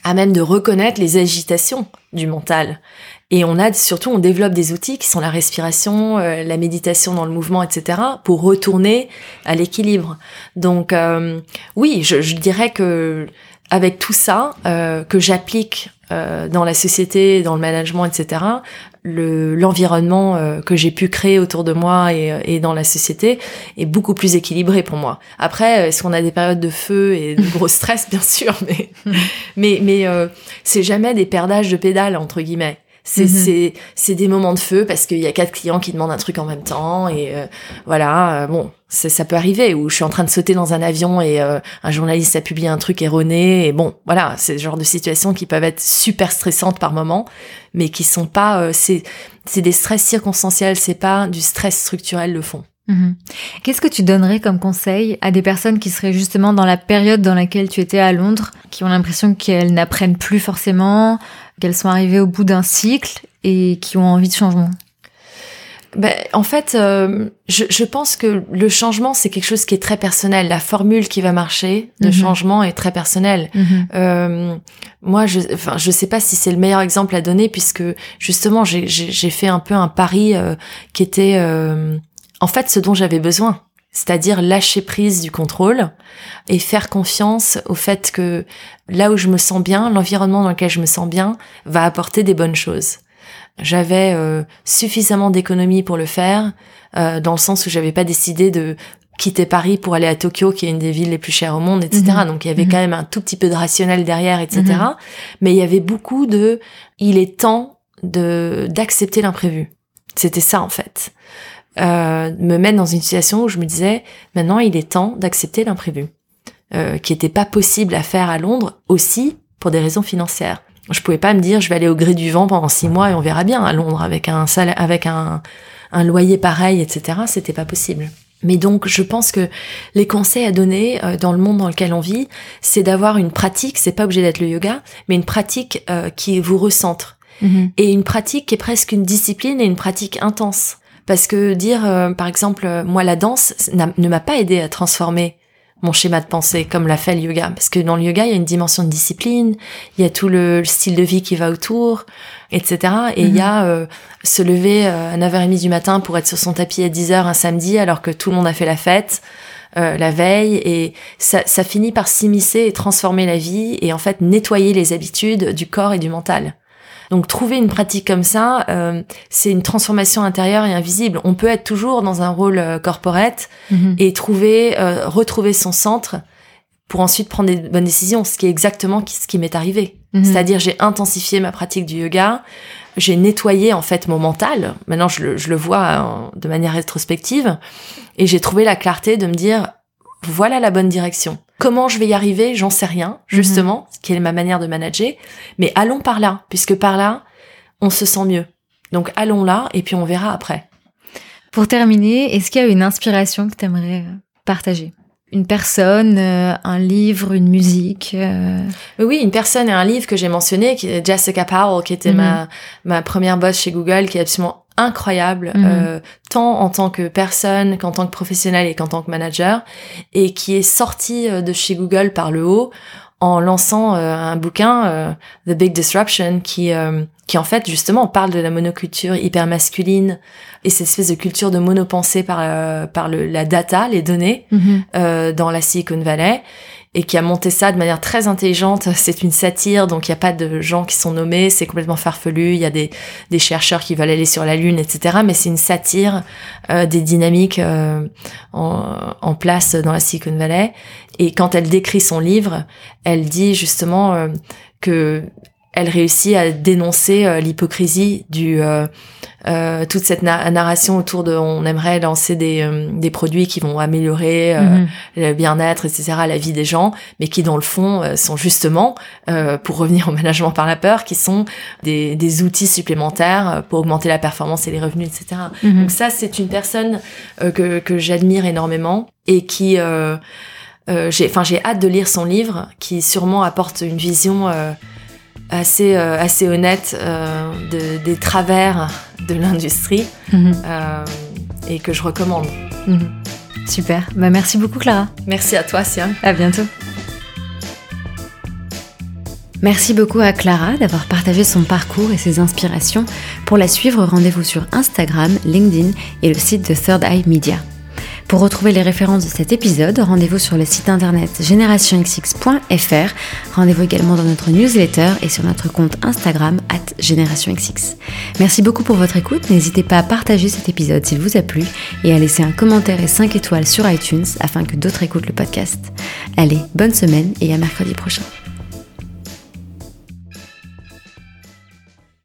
à même de reconnaître les agitations du mental. Et on a surtout, on développe des outils qui sont la respiration, euh, la méditation dans le mouvement, etc., pour retourner à l'équilibre. Donc euh, oui, je, je dirais que avec tout ça euh, que j'applique euh, dans la société, dans le management, etc., l'environnement euh, que j'ai pu créer autour de moi et, euh, et dans la société est beaucoup plus équilibré pour moi. Après, est-ce qu'on a des périodes de feu et de gros stress, bien sûr, mais mais mais euh, c'est jamais des perdages de pédales entre guillemets. C'est c'est c'est des moments de feu parce qu'il y a quatre clients qui demandent un truc en même temps et euh, voilà euh, bon ça peut arriver ou je suis en train de sauter dans un avion et euh, un journaliste a publié un truc erroné et bon voilà c'est le genre de situations qui peuvent être super stressantes par moment mais qui sont pas euh, c'est c'est des stress circonstanciels c'est pas du stress structurel le fond
Mhm. Qu'est-ce que tu donnerais comme conseil à des personnes qui seraient justement dans la période dans laquelle tu étais à Londres, qui ont l'impression qu'elles n'apprennent plus forcément, qu'elles sont arrivées au bout d'un cycle et qui ont envie de changement
Ben, en fait, euh, je, je pense que le changement, c'est quelque chose qui est très personnel. La formule qui va marcher de
Mhm.
changement est très personnelle. Euh, moi, je, enfin, je sais pas si c'est le meilleur exemple à donner puisque justement, j'ai fait un peu un pari euh, qui était euh, en fait ce dont j'avais besoin, c'est-à-dire lâcher prise du contrôle et faire confiance au fait que là où je me sens bien, l'environnement dans lequel je me sens bien, va apporter des bonnes choses. J'avais euh, suffisamment d'économies pour le faire, euh, dans le sens où j'avais pas décidé de quitté Paris pour aller à Tokyo, qui est une des villes les plus chères au monde, etc.
Mhm.
Donc il y avait
Mhm.
quand même un tout petit peu de rationnel derrière, etc.
Mhm.
Mais il y avait beaucoup de, il est temps de d'accepter l'imprévu. C'était ça en fait. Euh, me mettre dans une situation où je me disais, maintenant il est temps d'accepter l'imprévu, euh, qui était pas possible à faire à Londres aussi pour des raisons financières. Je pouvais pas me dire, je vais aller au gré du vent pendant six mois et on verra bien à Londres avec un salaire, avec un, un loyer pareil, etc. C'était pas possible. Mais donc, je pense que les conseils à donner euh, dans le monde dans lequel on vit, c'est d'avoir une pratique. C'est pas obligé d'être le yoga, mais une pratique euh, qui vous recentre
Mhm.
et une pratique qui est presque une discipline et une pratique intense. Parce que dire, euh, par exemple, euh, moi, la danse ne m'a pas aidé à transformer mon schéma de pensée comme l'a fait le yoga. Parce que dans le yoga, il y a une dimension de discipline, il y a tout le, le style de vie qui va autour, etc. Et il
Mhm.
y a euh, se lever euh, à 9h30 du matin pour être sur son tapis à 10h un samedi alors que tout le monde a fait la fête. euh, la veille et ça, ça finit par s'immiscer et transformer la vie et en fait nettoyer les habitudes du corps et du mental. Donc trouver une pratique comme ça, euh, c'est une transformation intérieure et invisible. On peut être toujours dans un rôle euh, corporate
Mhm.
et trouver, euh, retrouver son centre pour ensuite prendre des bonnes décisions, ce qui est exactement ce qui m'est arrivé.
Mhm.
C'est-à-dire j'ai intensifié ma pratique du yoga, j'ai nettoyé en fait mon mental. Maintenant je le, je le vois euh, de manière rétrospective et j'ai trouvé la clarté de me dire voilà la bonne direction. Comment je vais y arriver, j'en sais rien, justement, ce qui est ma manière de manager, mais allons par là, puisque par là, on se sent mieux. Donc allons là et puis on verra après.
Pour terminer, est-ce qu'il y a une inspiration que tu aimerais partager? Une personne, euh, un livre, une musique euh,
oui, une personne et un livre que j'ai mentionné, qui est Jessica Powell, qui était
Mhm.
ma, ma première boss chez Google, qui est absolument incroyable,
Mhm.
euh, tant en tant que personne qu'en tant que professionnel et qu'en tant que manager, et qui est sortie euh, de chez Google par le haut en lançant euh, un bouquin, euh, The Big Disruption, qui, euh, qui en fait justement parle de la monoculture hyper masculine et cette espèce de culture de monopensée par, euh, par le, la data, les données euh, dans la Silicon Valley et qui a monté ça de manière très intelligente. C'est une satire, donc il n'y a pas de gens qui sont nommés, c'est complètement farfelu. Il y a des, chercheurs qui veulent aller sur la Lune, etc. Mais c'est une satire euh, des dynamiques euh, en, en place dans la Silicon Valley. Et quand elle décrit son livre, elle dit justement euh, que elle réussit à dénoncer euh, l'hypocrisie du euh, euh, toute cette na- narration autour de on aimerait lancer des, euh, des produits qui vont améliorer euh,
Mhm.
le bien-être, etc., la vie des gens, mais qui dans le fond euh, sont justement, euh, pour revenir au management par la peur, qui sont des, des outils supplémentaires pour augmenter la performance et les revenus, etc.
Mhm.
Donc ça, c'est une personne euh, que, que j'admire énormément et qui, euh, euh, j'ai, enfin, j'ai hâte de lire son livre, qui sûrement apporte une vision euh, assez, euh, assez honnête euh, de, des travers de l'industrie
Mhm.
euh, et que je recommande.
Mhm. Super. Bah, merci beaucoup, Clara.
Merci à toi, Siam.
À bientôt. Merci beaucoup à Clara d'avoir partagé son parcours et ses inspirations. Pour la suivre, rendez-vous sur Instagram, LinkedIn et le site de Third Eye Media. Pour retrouver les références de cet épisode, rendez-vous sur le site internet generationxx.fr. Rendez-vous également dans notre newsletter et sur notre compte Instagram at GenerationXX. Merci beaucoup pour votre écoute. N'hésitez pas à partager cet épisode s'il vous a plu et à laisser un commentaire et 5 étoiles sur iTunes afin que d'autres écoutent le podcast. Allez, bonne semaine et à mercredi prochain.